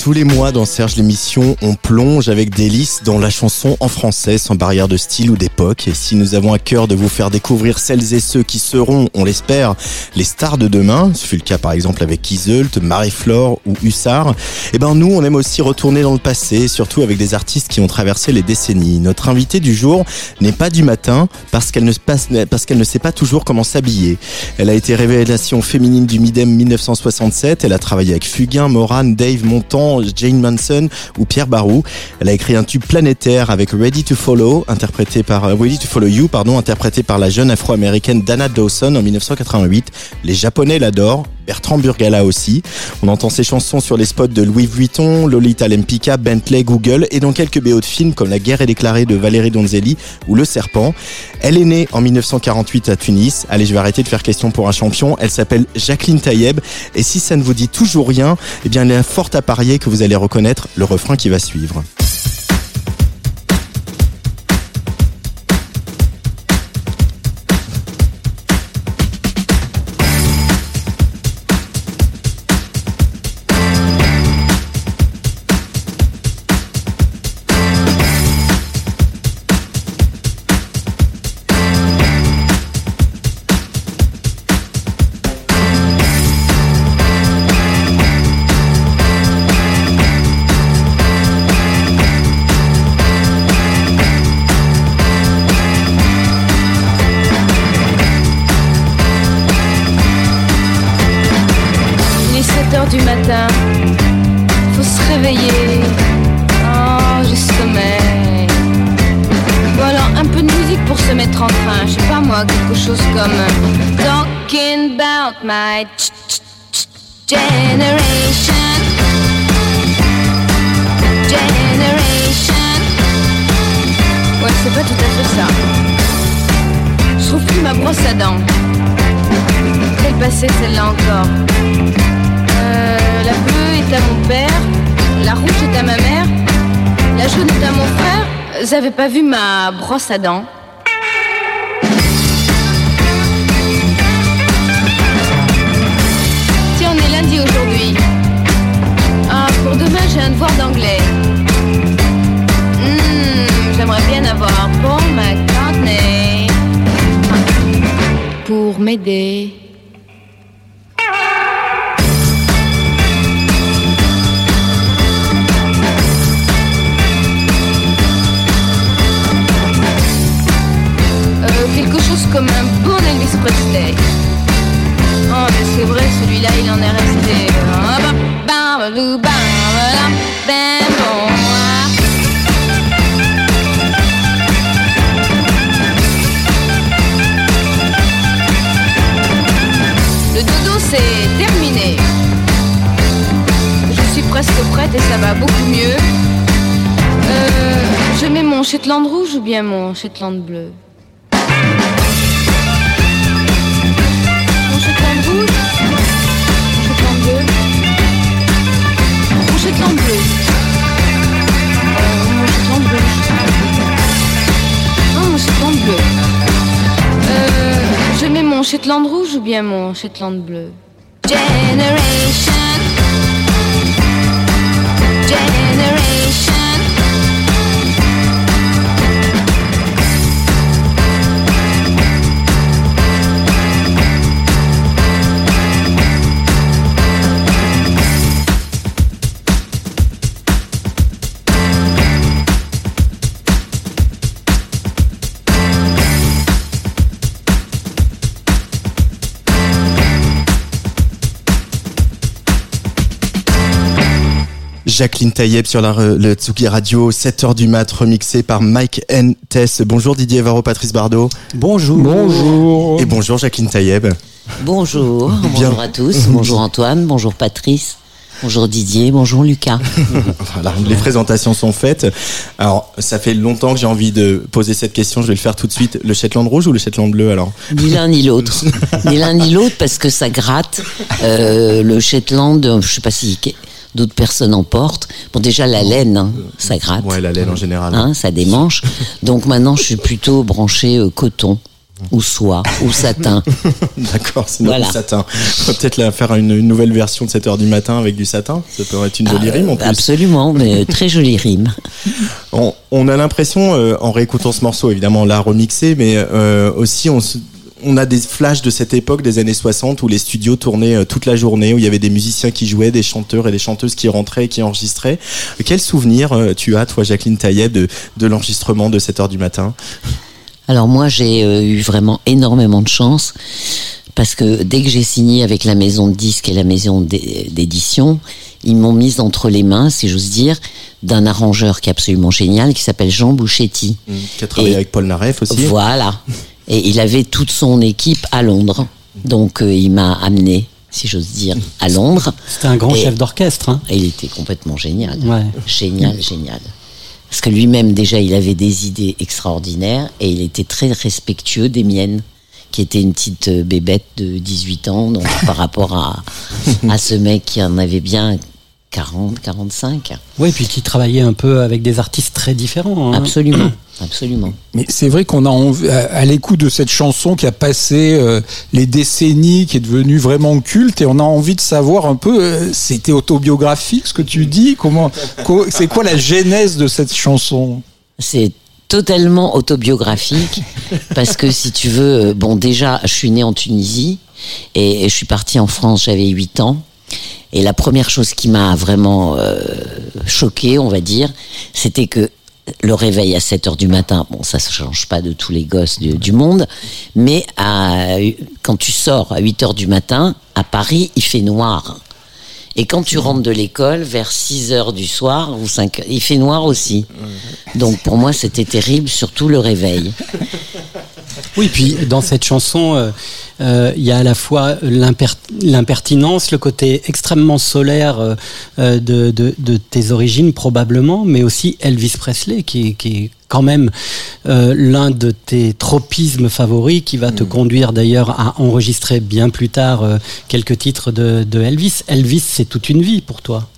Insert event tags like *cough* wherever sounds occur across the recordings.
Tous les mois dans Serge l'émission, on plonge avec délice dans la chanson en français sans barrière de style ou d'époque. Et si nous avons à cœur de vous faire découvrir celles et ceux qui seront, on l'espère, les stars de demain, ce fut le cas par exemple avec Iseult, Marie-Flore ou Hussard, eh ben nous on aime aussi retourner dans le passé, surtout avec des artistes qui ont traversé les décennies. Notre invitée du jour n'est pas du matin parce qu'elle ne, sait pas toujours comment s'habiller. Elle a été révélation féminine du Midem 1967, elle a travaillé avec Fugain, Moran, Dave Montand, Jane Manson ou Pierre Barou. Elle a écrit un tube planétaire avec Ready to Follow, interprété par euh, Ready to Follow You, pardon, interprété par la jeune afro-américaine Dana Dawson en 1988. Les Japonais l'adorent, Bertrand Burgala aussi. On entend ses chansons sur les spots de Louis Vuitton, Lolita Lempicka, Bentley, Google et dans quelques BO de films comme La guerre est déclarée de Valérie Donzelli ou Le Serpent. Elle est née en 1948 à Tunis. Allez, je vais arrêter de faire question pour un champion. Elle s'appelle Jacqueline Taïeb. Et si ça ne vous dit toujours rien, eh bien, il est fort à parier que vous allez reconnaître le refrain qui va suivre. Generation. Generation. Ouais, c'est pas tout à fait ça. Je trouve plus ma brosse à dents. Quelle passée celle-là encore Euh, La bleue est à mon père, la rouge est à ma mère, la jaune est à mon frère. Avez pas vu ma brosse à dents lundi aujourd'hui. Ah, pour demain, j'ai un devoir d'anglais. Hmm, J'aimerais bien avoir Paul McCartney pour m'aider. Euh, quelque chose comme un bon Elvis Presley. C'est vrai, celui-là, il en est resté. Ah. Le dodo, c'est terminé. Je suis presque prête et ça va beaucoup mieux. Euh, je mets mon Shetland rouge ou bien mon Shetland bleu? Mon Shetland rouge ou bien mon Shetland bleu Generation Generation Jacqueline Taïeb sur la, le Tsuki Radio, 7h du mat, remixé par Mike N. Tess. Bonjour Didier Varro, Patrice Bardot. Bonjour. Bonjour. Et bonjour Jacqueline Taïeb. Bonjour. Bonjour à tous. *laughs* Bonjour Antoine. Bonjour Patrice. Bonjour Didier, bonjour Lucas. *laughs* voilà, les présentations sont faites. Alors, ça fait longtemps que j'ai envie de poser cette question, je vais le faire tout de suite. Le Shetland rouge ou le Shetland bleu alors? Ni l'un ni l'autre. *laughs* ni l'un ni l'autre parce que ça gratte. Euh, le Shetland, je sais pas si d'autres personnes en portent. Bon, déjà la laine, hein, ça gratte. Ouais, la laine en général. Hein, ça démange. Donc maintenant, je suis plutôt branché euh, coton ou soie ou satin. *laughs* D'accord, c'est voilà. du satin. On va peut-être faire une, nouvelle version de 7 heures du matin avec du satin. Ça pourrait être une jolie ah, rime en plus. Absolument, mais *laughs* très jolie rime. On, on a l'impression, euh, en réécoutant ce morceau, évidemment, on l'a remixé, mais euh, aussi on on a des flashs de cette époque des années 60 où les studios tournaient euh, toute la journée, où il y avait des musiciens qui jouaient, des chanteurs et des chanteuses qui rentraient et qui enregistraient. Quel souvenir tu as, toi, Jacqueline Taillet, de, de l'enregistrement de 7 heures du matin? Alors moi, j'ai euh, eu vraiment énormément de chance parce que dès que j'ai signé avec la maison de disques et la maison d'édition, ils m'ont mise entre les mains, si j'ose dire, d'un arrangeur qui est absolument génial, qui s'appelle Jean Bouchetti. Mmh, qui a travaillé avec Paul Naref aussi. Voilà. *laughs* Et il avait toute son équipe à Londres. Donc euh, il m'a amené, si j'ose dire, à Londres. C'était un grand chef d'orchestre. Hein. Et il était complètement génial. Ouais. Génial, génial. Parce que lui-même, déjà, il avait des idées extraordinaires et il était très respectueux des miennes, qui était une petite euh, bébête de 18 ans, donc *laughs* par rapport à, à ce mec qui en avait bien 40, 45. Oui, puis qui travaillait un peu avec des artistes très différents. Hein. Absolument. *clears throat* Absolument. Mais c'est vrai qu'on a envie, à l'écoute de cette chanson qui a passé euh, les décennies, qui est devenue vraiment culte, et on a envie de savoir un peu, euh, c'était autobiographique ce que tu dis? Comment, c'est quoi la genèse de cette chanson? C'est totalement autobiographique *laughs* parce que si tu veux, euh, bon déjà, je suis né en Tunisie et je suis parti en France, j'avais 8 ans. Et la première chose qui m'a vraiment euh, choqué, on va dire, c'était que le réveil à 7 heures du matin, bon, ça ne change pas de tous les gosses du, monde, mais quand tu sors à 8 heures du matin, à Paris, il fait noir. Et quand tu rentres de l'école, vers 6 heures du soir, ou 5 il fait noir aussi. Donc pour moi, c'était terrible, surtout le réveil. Oui, puis dans cette chanson, euh, euh, il y a à la fois l'impertinence, le côté extrêmement solaire euh, de, de, tes origines probablement, mais aussi Elvis Presley qui, qui est quand même l'un de tes tropismes favoris qui va te mm. conduire d'ailleurs à enregistrer bien plus tard quelques titres de, de Elvis. Elvis, c'est toute une vie pour toi.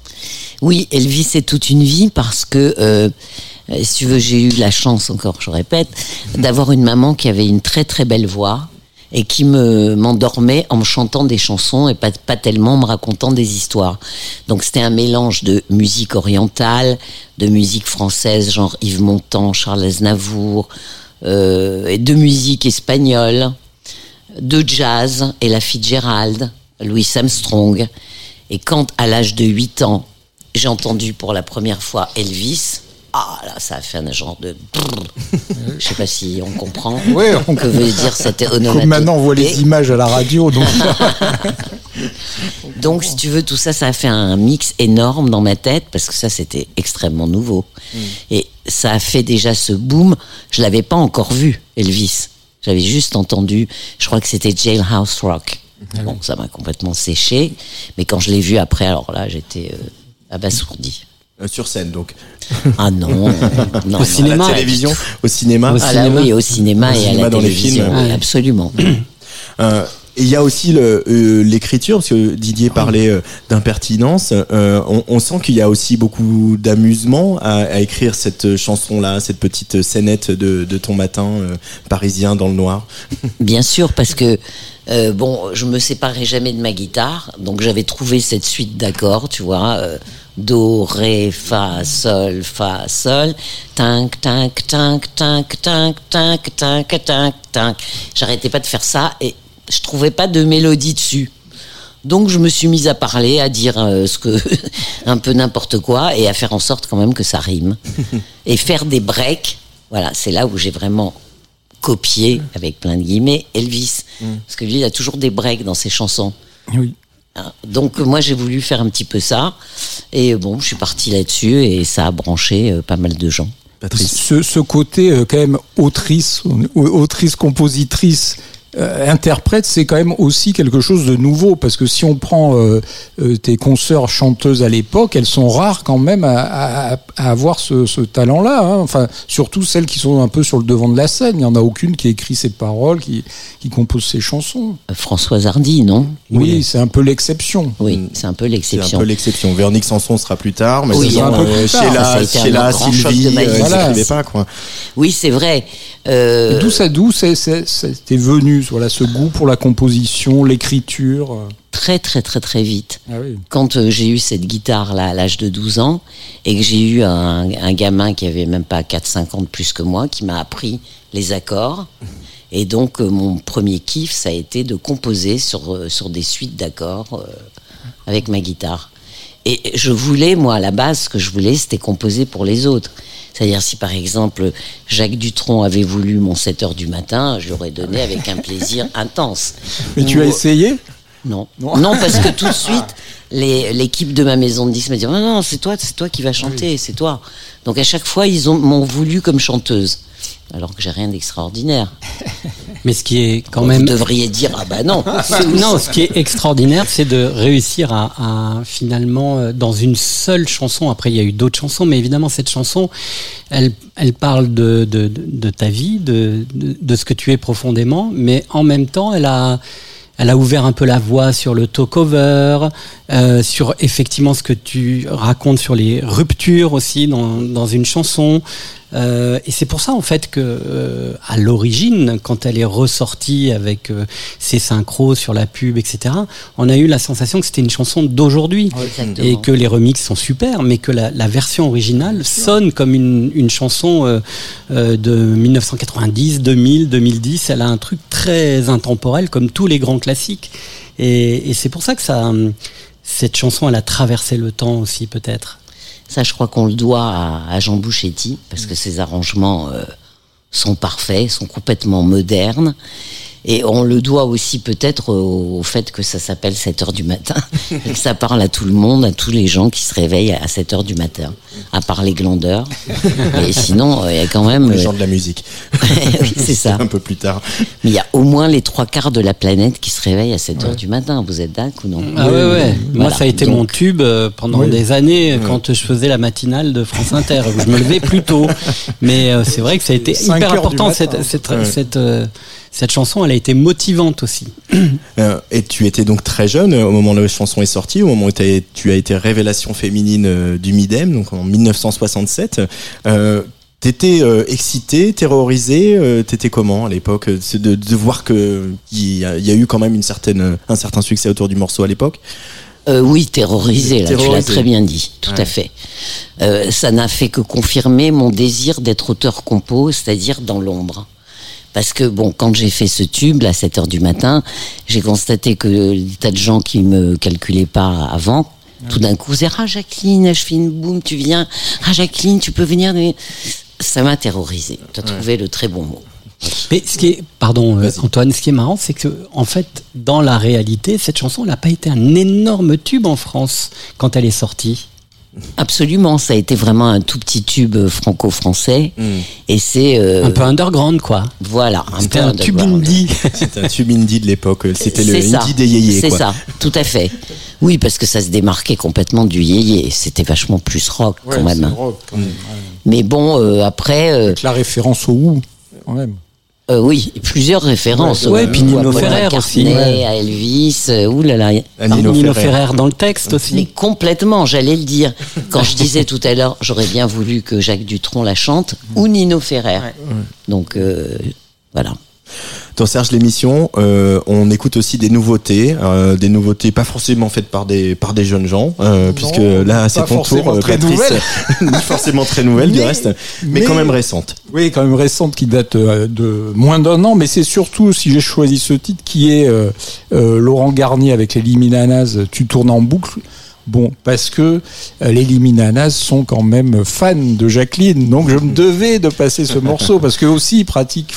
Oui, Elvis, c'est toute une vie parce que si tu veux, j'ai eu la chance, encore je répète, d'avoir une maman qui avait une très très belle voix, et qui me m'endormait en me chantant des chansons et pas, pas tellement en me racontant des histoires. Donc c'était un mélange de musique orientale, de musique française, genre Yves Montand, Charles Aznavour, euh, et de musique espagnole, de jazz, et la Fitzgerald, Louis Armstrong. Et quand, à l'âge de 8 ans, j'ai entendu pour la première fois Elvis, ah là, ça a fait un genre de. Je sais pas si on comprend. *laughs* Oui, on... que veut dire cette onomatopée. Maintenant, on voit les images à la radio, donc. *laughs* donc, si tu veux, tout ça, ça a fait un mix énorme dans ma tête parce que ça, c'était extrêmement nouveau. Hmm. Et ça a fait déjà ce boom. Je l'avais pas encore vu, Elvis. J'avais juste entendu. Je crois que c'était Jailhouse Rock. Ah bon, ça m'a complètement séché. Mais quand je l'ai vu après, alors là, j'étais euh, abasourdi. Euh, sur scène, donc. Ah non, *laughs* non au cinéma, à la télévision, au cinéma. Au ah cinéma. oui, au cinéma et à la dans télévision, les films. absolument. *clears throat* Euh, et il y a aussi euh, l'écriture, parce que Didier ah parlait d'impertinence. On, on, sent qu'il y a aussi beaucoup d'amusement à, à, écrire cette chanson-là, cette petite scénette de, de ton matin parisien dans le noir. Bien sûr, parce que bon, je me séparais jamais de ma guitare, donc j'avais trouvé cette suite d'accords, tu vois. Do, Ré, Fa, Sol, Fa, Sol. Tinc, tinc, tinc, tinc, tinc, tinc, tinc, tinc, tinc. J'arrêtais pas de faire ça et je trouvais pas de mélodie dessus. Donc je me suis mise à parler, à dire euh, ce que *laughs* un peu n'importe quoi et à faire en sorte quand même que ça rime *laughs* et faire des breaks. Voilà, c'est là où j'ai vraiment copié avec plein de guillemets Elvis mm. parce que lui il a toujours des breaks dans ses chansons. Oui. Hein, Donc moi j'ai voulu faire un petit peu ça et bon je suis partie là-dessus et ça a branché euh, pas mal de gens. Patrice. Ce, ce côté euh, quand même autrice, au- autrice, compositrice, euh, interprète, c'est quand même aussi quelque chose de nouveau parce que si on prend euh, euh, tes consoeurs chanteuses à l'époque, elles sont rares quand même à, à- à avoir ce, ce talent-là. hein. Enfin, surtout celles qui sont un peu sur le devant de la scène. Il n'y en a aucune qui écrit ses paroles, qui, qui compose ses chansons. Françoise Hardy, non? Oui, c'est un peu l'exception. Oui, c'est un peu C'est un l'exception. peu l'exception. Véronique Sanson sera plus tard, mais Oui, sinon, un peu plus tard. Sheila, Sylvie, euh, Voilà. pas quoi. Oui, c'est vrai. Euh, D'où ça, d'où c'est- c'est- c'était venu, voilà, ce goût pour la composition, l'écriture. euh. très très très très vite. Ah oui. Quand euh, j'ai eu cette guitare là à l'âge de 12 ans et que j'ai eu un, un gamin qui avait même pas 4-5 ans de plus que moi qui m'a appris les accords. Et donc euh, mon premier kiff ça a été de composer sur, euh, sur des suites d'accords avec ma guitare. Et je voulais, moi, à la base, ce que je voulais, c'était composer pour les autres. C'est-à-dire, si par exemple, Jacques Dutronc avait voulu mon 7 heures du matin, je l'aurais donné avec un plaisir *laughs* intense. Mais tu as Ou- essayé? Non. non. parce que tout de *laughs* suite, l'équipe de ma maison de disques m'a dit non, non, c'est toi, c'est toi qui vas chanter, c'est toi. Donc à chaque fois, ils ont- m'ont voulu comme chanteuse. Alors que j'ai rien d'extraordinaire. *laughs* Mais ce qui est quand Vous même devriez dire ah bah non. *laughs* non, ce qui est extraordinaire, c'est de réussir à, à, finalement euh, dans une seule chanson. Après, il y a eu d'autres chansons, mais évidemment cette chanson, elle, elle parle de, de, de, de ta vie, de, de, de ce que tu es profondément, mais en même temps, elle a elle a ouvert un peu la voie sur le talk-over, euh, sur effectivement ce que tu racontes sur les ruptures aussi dans, dans une chanson. Euh, et c'est pour ça en fait que euh, à l'origine, quand elle est ressortie avec euh, ses synchros sur la pub, etc., on a eu la sensation que c'était une chanson d'aujourd'hui et que les remixes sont super, mais que la, la version originale sonne comme une, une chanson euh, euh, de 1990, 2000, 2010. Elle a un truc très intemporel, comme tous les grands classiques. Et, et c'est pour ça que ça, cette chanson, elle a traversé le temps aussi, peut-être. Ça, je crois qu'on le doit à, Jean Bouchetti, parce que ses arrangements euh, sont parfaits, sont complètement modernes. Et on le doit aussi peut-être au, au fait que ça s'appelle 7 heures du matin *laughs* et que ça parle à tout le monde, à tous les gens qui se réveillent à 7 heures du matin, à part les glandeurs. Et sinon, euh, il y a quand même... Les euh, gens de la musique. *laughs* oui, c'est ça. Un peu plus tard. Mais il y a au moins les trois quarts de la planète qui se réveillent à 7 heures du matin. Vous êtes d'accord ou non Ah ouais, ouais. Moi, Voilà. ça a été Donc, mon tube euh, pendant Oui. des années quand je faisais la matinale de France Inter. où je me levais plus tôt. *laughs* Mais euh, c'est vrai que ça a été hyper important. matin. Cette, cette, Ouais. cette, euh, cette chanson, elle a été motivante aussi. *coughs* Euh, et tu étais donc très jeune euh, au moment où la chanson est sortie, au moment où tu as été révélation féminine euh, du Midem, donc en 1967. Euh, T'étais euh, excité, terrorisé, euh, t'étais comment à l'époque? De, de voir que il y, a- il y a eu quand même une certaine, un certain succès autour du morceau à l'époque? Euh, oui, terrorisé, là, tu l'as Terrorisé. très bien dit, tout à fait. Euh, ça n'a fait que confirmer mon désir d'être auteur-compo, c'est-à-dire dans l'ombre. Parce que, bon, quand j'ai fait ce tube, à 7 heures du matin, j'ai constaté que des tas de gens qui me calculaient pas avant, tout d'un coup, disaient, ah, Jacqueline, je fais une boum, tu viens. Ah, Jacqueline, tu peux venir. Ça m'a terrorisé. Tu as trouvé le très bon mot. Mais ce qui est, pardon euh, Antoine, ce qui est marrant, c'est que en fait, dans la réalité, cette chanson n'a pas été un énorme tube en France quand elle est sortie. Absolument, ça a été vraiment un tout petit tube euh, franco-français. Et c'est. euh, Un peu underground, quoi. Voilà, un C'était peu un tube underground. indie. *laughs* C'était un tube indie de l'époque. C'était le ça. indie des yéyés. C'est ça, tout à fait. Oui, parce que ça se démarquait complètement du yéyé. C'était vachement plus rock Ouais, quand même. rock, quand même. Mais bon, euh, après, euh, Avec la référence au Who, quand même. Euh, oui, plusieurs références. Ouais, au puis Nino Ferrer aussi, ouais. à Elvis. Euh, ouh là là. À Nino, Nino Ferrer. Ferrer. dans le texte aussi. Mais complètement, j'allais le dire. Quand je disais tout à l'heure, j'aurais bien voulu que Jacques Dutronc la chante ou Nino Ferrer. Donc euh, voilà. Dans Serge l'émission, euh, on écoute aussi des nouveautés, euh, des nouveautés pas forcément faites par des par des jeunes gens, euh, puisque là c'est ton tour, très Patrice, *laughs* ni forcément très nouvelle du reste, mais, mais- quand même récente. Oui, quand même récente, qui date de moins d'un an, mais c'est surtout, si j'ai choisi ce titre, qui est Laurent Garnier avec les Liminanas, Tu tournes en boucle. Bon, parce que euh, les Liminanas sont quand même fans de Jacqueline, donc je me *laughs* devais de passer ce morceau parce que aussi ils pratiquent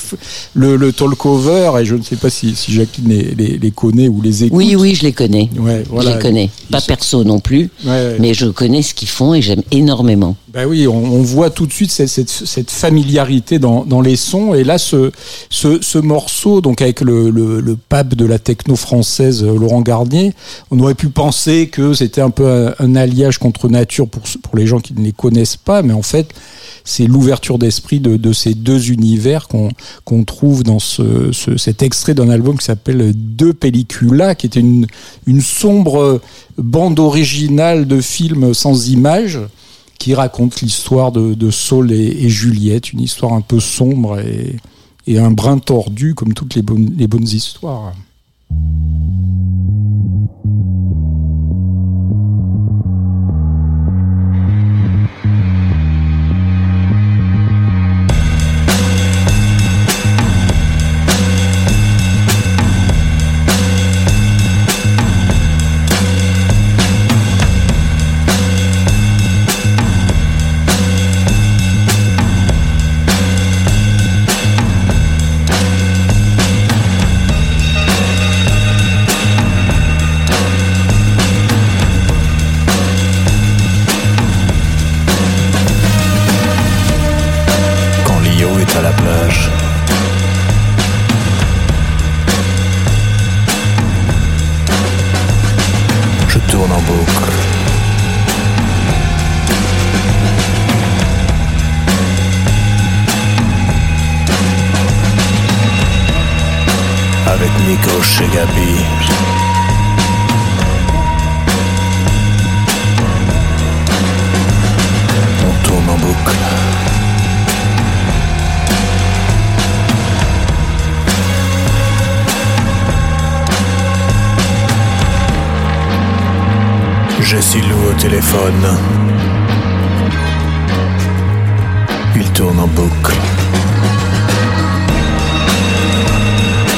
le, le talk-over et je ne sais pas si, si Jacqueline les, les- les connaît ou les écoute. Oui, oui, je les connais. Ouais, voilà. Je les connais. Pas perso non plus, Ouais. mais je connais ce qu'ils font et j'aime énormément. Ben oui, on, on voit tout de suite cette, cette, cette familiarité dans, dans les sons. Et là, ce, ce, ce morceau, donc avec le, le, le pape de la techno française, euh, Laurent Garnier, on aurait pu penser que c'était un peu un, alliage contre nature pour, pour les gens qui ne les connaissent pas, mais en fait, c'est l'ouverture d'esprit de, de ces deux univers qu'on trouve dans ce, ce- cet extrait d'un album qui s'appelle Deux Pellicula, qui était une, une sombre bande originale de film sans images qui raconte l'histoire de, de Saul et, et Juliette, une histoire un peu sombre et, et un brin tordu comme toutes les bonnes, les bonnes histoires. Téléphone. Il tourne en boucle.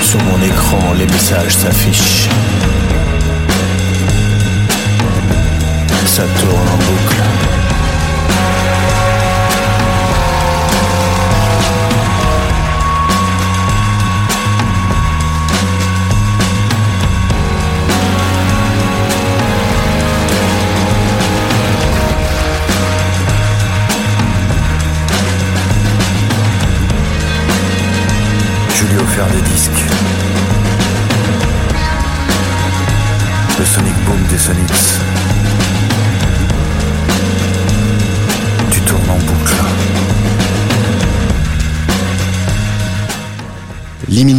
Sur mon écran, les messages s'affichent. Ça tourne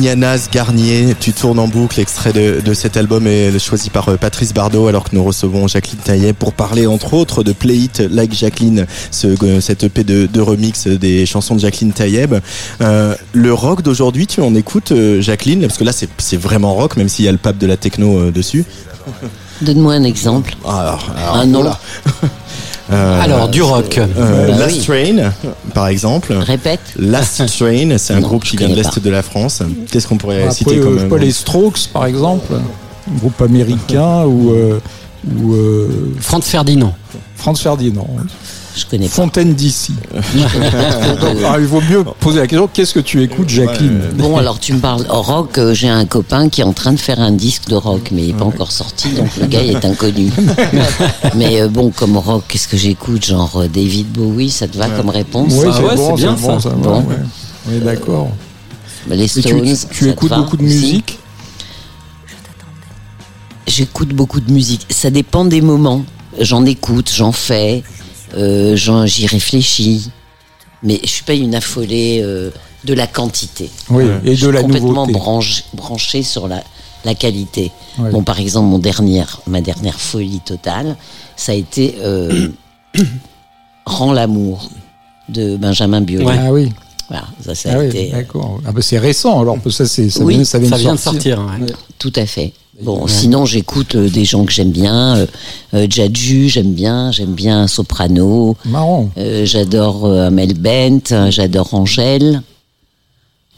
Liminianas, Garnier, tu tournes en boucle, extrait de, de cet album est choisi par euh, Patrice Bardot alors que nous recevons Jacqueline Taillet pour parler entre autres de Play It Like Jacqueline, ce, euh, cette EP de, de remix des chansons de Jacqueline Taïeb. Euh, le rock d'aujourd'hui, tu en écoutes Jacqueline? Parce que là c'est c'est vraiment rock même s'il y a le pape de la techno euh, dessus. Donne-moi un exemple. Alors, alors, Un nom. voilà. *laughs* Euh, Alors, du rock. euh, Bah Last oui. Train, par exemple. Répète. Last Train, c'est un Non, groupe qui vient de l'Est de la France. Qu'est-ce qu'on pourrait Après, citer euh, comme je sais pas, groupe les Strokes, par exemple, un groupe américain ou, euh, ou euh, Franz Ferdinand. Franz Ferdinand, Je connais pas. Fontaine d'ici. Alors, *laughs* il vaut mieux poser la question qu'est-ce que tu écoutes, Jacqueline Bon, alors tu me parles rock. euh, J'ai un copain qui est en train de faire un disque de rock, mais il n'est pas encore sorti, donc le gars il est inconnu. *laughs* mais euh, bon, comme rock, qu'est-ce que j'écoute? Genre euh, David Bowie, ça te va comme réponse? Oui, Ah c'est ouais, bon, c'est bien, c'est bon, ça. Bon. ouais. Oui, d'accord. Les Stones. tu ça te écoutes va beaucoup de aussi? musique? J'écoute beaucoup de musique. Ça dépend des moments. J'en écoute, j'en fais, euh, j'y réfléchis. Mais je suis pas une affolée euh, de la quantité. Oui, Je et suis de la complètement nouveauté. branché, branché sur la, la qualité. Ouais. Bon, par exemple, mon dernière, ma dernière folie totale, ça a été euh, *coughs* Rends l'amour de Benjamin Biolay. Ouais. Ah oui, Voilà, ça, ça a ah oui été d'accord. Ah bah, c'est récent, alors ça, c'est, ça, Oui, vient, ça vient Ça de vient de sortir. ouais. tout à fait. Bon, sinon j'écoute euh, des gens que j'aime bien, euh, euh, Jadju, j'aime bien, j'aime bien Soprano, Marrant. euh, j'adore Amel Bent, j'adore Angèle.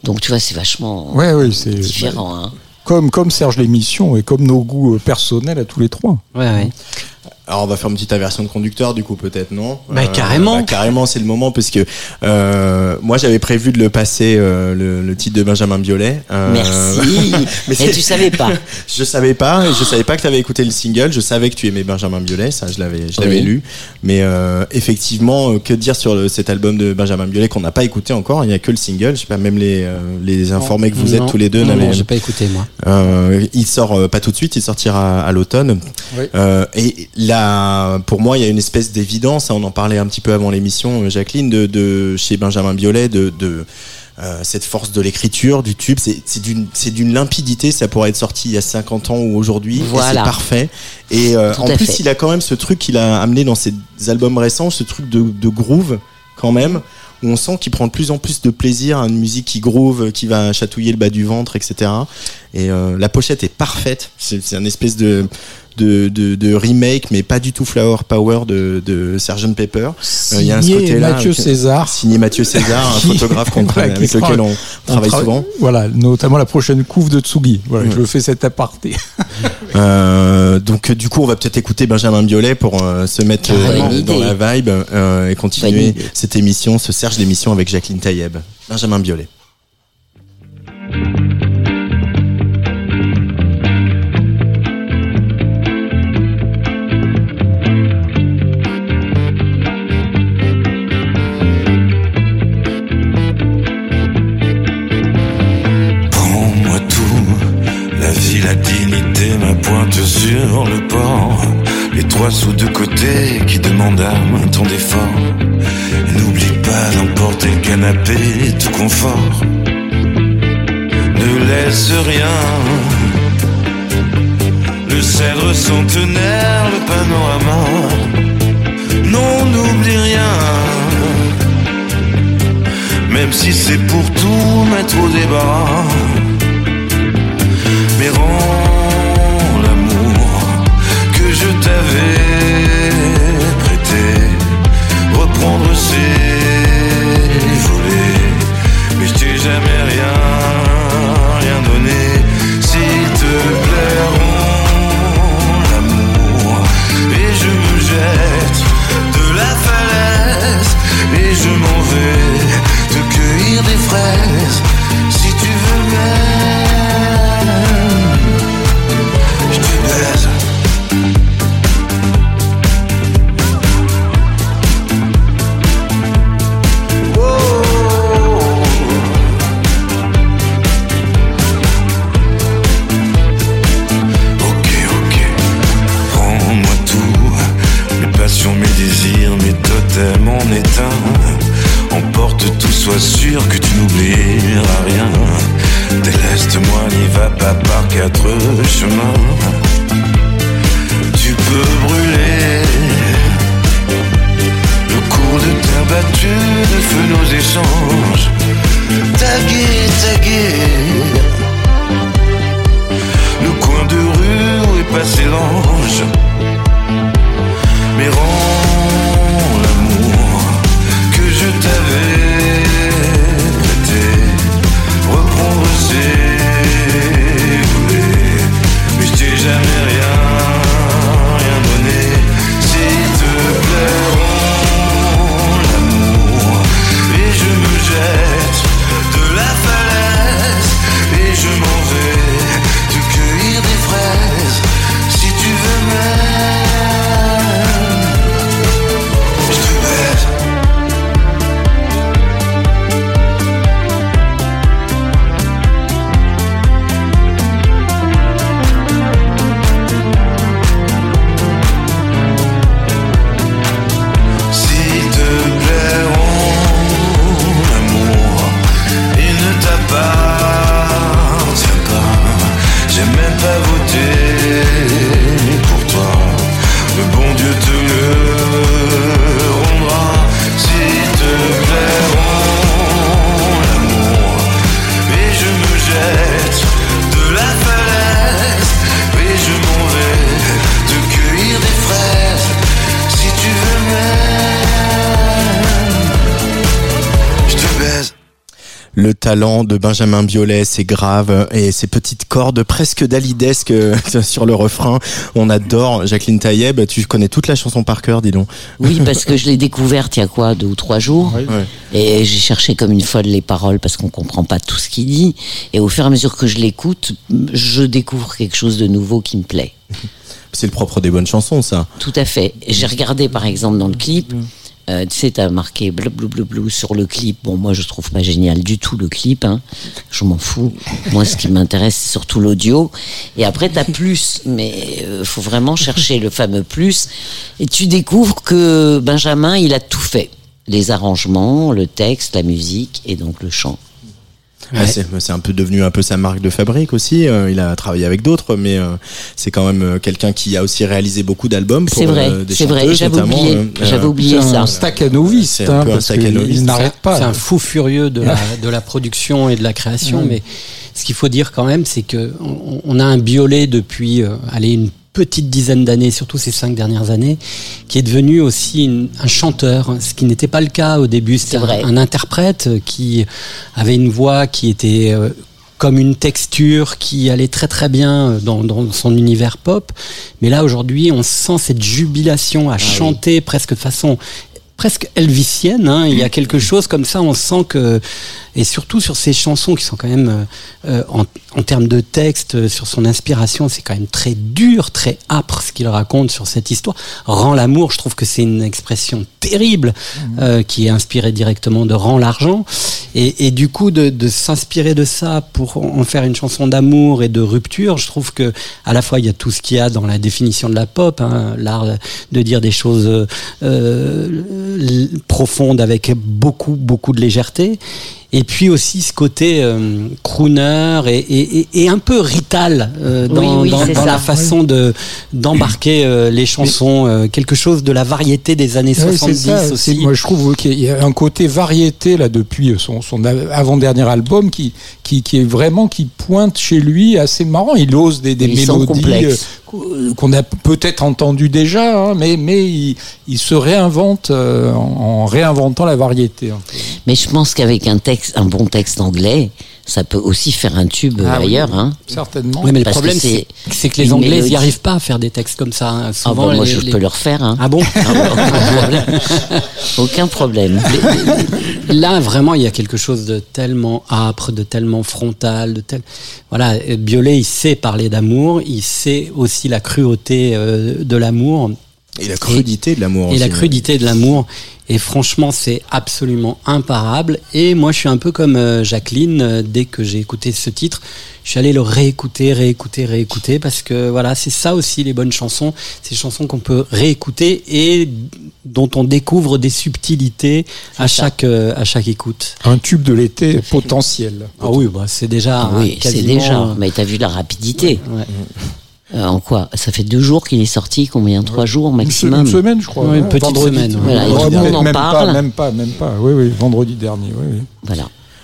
Donc tu vois, c'est vachement Ouais, oui, c'est différent. Hein. comme, comme Serge l'émission et comme nos goûts personnels à tous les trois. Ouais, ouais. Alors on va faire une petite inversion de conducteur du coup peut-être non Bah, carrément. bah, carrément c'est le moment parce que euh, moi j'avais prévu de le passer euh, le, le titre de Benjamin Biolay. Euh, Merci. *laughs* mais c'est- tu savais pas. *laughs* je savais pas, et je savais pas que tu avais écouté le single. Je savais que tu aimais Benjamin Biolay, ça je l'avais, je l'avais Oui. lu. Mais euh, effectivement, euh, que dire sur le- cet album de Benjamin Biolay qu'on n'a pas écouté encore? Il y a que le single. Je sais pas, même les euh, les informés que vous Non. êtes tous les deux Non, n'avaient- non, j'ai pas écouté moi. euh, il sort euh, pas tout de suite, il sortira à, à l'automne. Oui. Euh, et là, pour moi, il y a une espèce d'évidence. hein, on en parlait un petit peu avant l'émission, euh, Jacqueline, de, de chez Benjamin Biolay, de, de euh, cette force de l'écriture, du tube. C'est d'une limpidité. Ça pourrait être sorti il y a 50 ans ou aujourd'hui. Voilà. C'est parfait. Et euh, en plus, fait. il a quand même ce truc qu'il a amené dans ses albums récents, ce truc de, de groove quand même où on sent qu'il prend de plus en plus de plaisir à une musique qui groove, qui va chatouiller le bas du ventre, etc. Et euh, la pochette est parfaite. C'est c'est un espèce de, de, de, de remake, mais pas du tout Flower Power de, de Sgt Pepper. Euh, il y a un ce Signé côté-là Mathieu avec- César. Signé Mathieu César, un *laughs* photographe qu'on *laughs* avec lequel on On travaille tra- souvent. Voilà, notamment la prochaine couve de Tsugi. Voilà, Ouais. je fais cet aparté. *laughs* Euh, donc du coup, on va peut-être écouter Benjamin Biolay pour euh, se mettre euh, dans la vibe euh, et continuer cette émission, ce Serge d'émission avec Jacqueline Taïeb. Benjamin Biolay. Le port. Les trois sous de côté qui demandent un temps d'effort. N'oublie pas d'emporter le canapé, tout confort. Ne laisse rien. Le cèdre centenaire, le panorama. Non, n'oublie rien. Même si c'est pour tout mettre au débat. Mais rends je t'avais prêté. Reprendre ses volets. Mais je t'ai jamais rien, rien donné. S'il te plaît, rends l'amour. Et je me jette de la falaise. Et je m'en vais te cueillir des fraises. Le talent de Benjamin Biolay, c'est grave. Et ces petites cordes presque dalidesques euh, *laughs* sur le refrain. On adore. Jacqueline Taïeb, tu connais toute la chanson par cœur, dis donc. Oui, parce que je l'ai découverte il y a quoi, deux ou trois jours. Et j'ai cherché comme une folle les paroles parce qu'on comprend pas tout ce qu'il dit. Et au fur et à mesure que je l'écoute, je découvre quelque chose de nouveau qui me plaît. *laughs* C'est le propre des bonnes chansons, ça. Tout à fait. J'ai regardé par exemple dans le clip. Euh, tu sais, t'as marqué blou sur le clip. Bon, moi, je trouve pas génial du tout le clip. Hein. Je m'en fous. Moi, ce qui m'intéresse, c'est surtout l'audio. Et après, t'as plus. Mais euh, faut vraiment chercher le fameux plus. Et tu découvres que Benjamin, il a tout fait. Les arrangements, le texte, la musique et donc le chant. Ouais, c'est c'est un peu devenu un peu sa marque de fabrique aussi. Euh, il a travaillé avec d'autres, mais euh, c'est quand même euh, quelqu'un qui a aussi réalisé beaucoup d'albums. pour, C'est vrai, euh, c'est vrai. J'avais oublié, euh, j'avais oublié C'est ça. un staccanoviste, C'est un hein, peu un parce staccanoviste. qu'il n'arrête pas. C'est un fou furieux de la, de la production et de la création, mais ce qu'il faut dire quand même, c'est que on, on a un Biolay depuis, euh, allez, une petite dizaine d'années, surtout ces cinq dernières années, qui est devenu aussi une- un chanteur, ce qui n'était pas le cas au début. C'était un, vrai. un interprète qui avait une voix qui était euh, comme une texture qui allait très très bien dans, dans son univers pop. Mais là aujourd'hui, on sent cette jubilation à chanter presque de façon presque elvisienne. Hein. Il y a *clears throat* quelque chose comme ça, on sent que et surtout sur ces chansons qui sont quand même euh, en, en termes de texte, euh, sur son inspiration, c'est quand même très dur, très âpre ce qu'il raconte sur cette histoire. Rend l'amour, je trouve que c'est une expression terrible euh, qui est inspirée directement de rend l'argent. Et, et du coup, de, de s'inspirer de ça pour en faire une chanson d'amour et de rupture, je trouve que à la fois il y a tout ce qu'il y a dans la définition de la pop, hein, l'art de dire des choses euh, euh, profondes avec beaucoup beaucoup de légèreté. Et puis aussi ce côté euh, crooner et, et, et- et un peu rital euh, dans, Oui, oui, dans- la façon de d'embarquer euh, les chansons, euh, quelque chose de la variété des années Ouais, 70 c'est ça. aussi. Moi, je trouve qu'il y a un côté variété là depuis son, son avant-dernier album qui, qui, qui est vraiment qui pointe chez lui assez marrant. Il ose des, des mélodies euh, qu'on a peut-être entendues déjà, hein, mais mais il, se réinvente euh, en, en réinventant la variété. Mais je pense qu'avec un texte, un bon texte anglais, ça peut aussi faire un tube Ah ailleurs. oui, Hein. Certainement. Oui, mais le Parce problème, c'est que les Anglais, n'y arrivent pas à faire des textes comme ça. hein. Ah bah, moi, les- je les- peux le refaire. Hein. Ah bon Ah *laughs* aucun problème. Aucun problème. Là, vraiment, il y a quelque chose de tellement âpre, de tellement frontal, de tel. Voilà, euh, Biolay, il sait parler d'amour, il sait aussi la cruauté euh, de l'amour Et la crudité de l'amour et la crudité de l'amour. Et franchement, c'est absolument imparable. Et moi, je suis un peu comme euh, Jacqueline. euh, Dès que j'ai écouté ce titre, je suis allé le réécouter, réécouter, réécouter, parce que voilà, c'est ça aussi les bonnes chansons. Ces chansons qu'on peut réécouter et dont on découvre des subtilités à chaque euh, à chaque écoute. Un tube de l'été potentiel. Ah oui, bah c'est déjà. Ah oui, hein, c'est déjà. Mais t'as vu la rapidité ouais. Euh, En quoi Ça fait deux jours qu'il est sorti Combien Trois jours maximum une semaine, je crois. Oui, une petite Vendredi. semaine. Voilà, et Ouais, tout le monde en même parle. Pas, même pas, même pas. Oui, oui, vendredi dernier. Oui, oui. Voilà.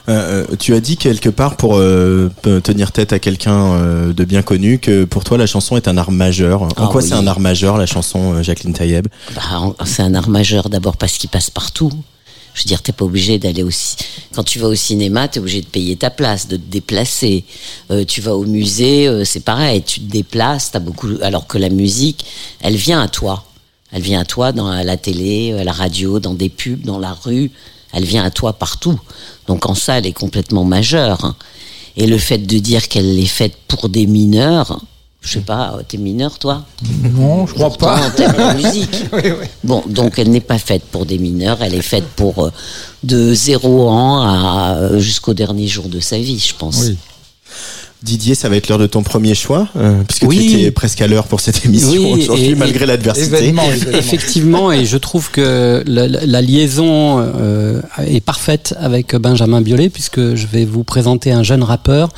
Euh, euh, tu as dit quelque part pour euh, tenir tête à quelqu'un euh, de bien connu que pour toi la chanson est un art majeur. En Ah quoi oui. c'est un art majeur la chanson euh, Jacqueline Taïeb? Bah, c'est un art majeur d'abord parce qu'il passe partout. Je veux dire, t'es pas obligé d'aller aussi. Quand tu vas au cinéma, t'es obligé de payer ta place, de te déplacer. Euh, tu vas au musée, euh, c'est pareil. Tu te déplaces, t'as beaucoup. Alors que la musique, elle vient à toi. Elle vient à toi dans la télé, à la radio, dans des pubs, dans la rue. Elle vient à toi partout. Donc en ça, elle est complètement majeure. Et le fait de dire qu'elle est faite pour des mineurs, je sais pas, euh, t'es mineur toi Non, je crois Pourtant, pas. t'aimes la *laughs* musique. Bon, donc elle n'est pas faite pour des mineurs, elle est faite pour euh, de 0 ans à euh, jusqu'au dernier jour de sa vie, je pense. Oui. Didier, ça va être l'heure de ton premier choix, euh, puisque Oui. tu étais presque à l'heure pour cette émission Oui, aujourd'hui, malgré l'adversité. *laughs* Effectivement, et je trouve que la, liaison euh, est parfaite avec Benjamin Biolay, puisque je vais vous présenter un jeune rappeur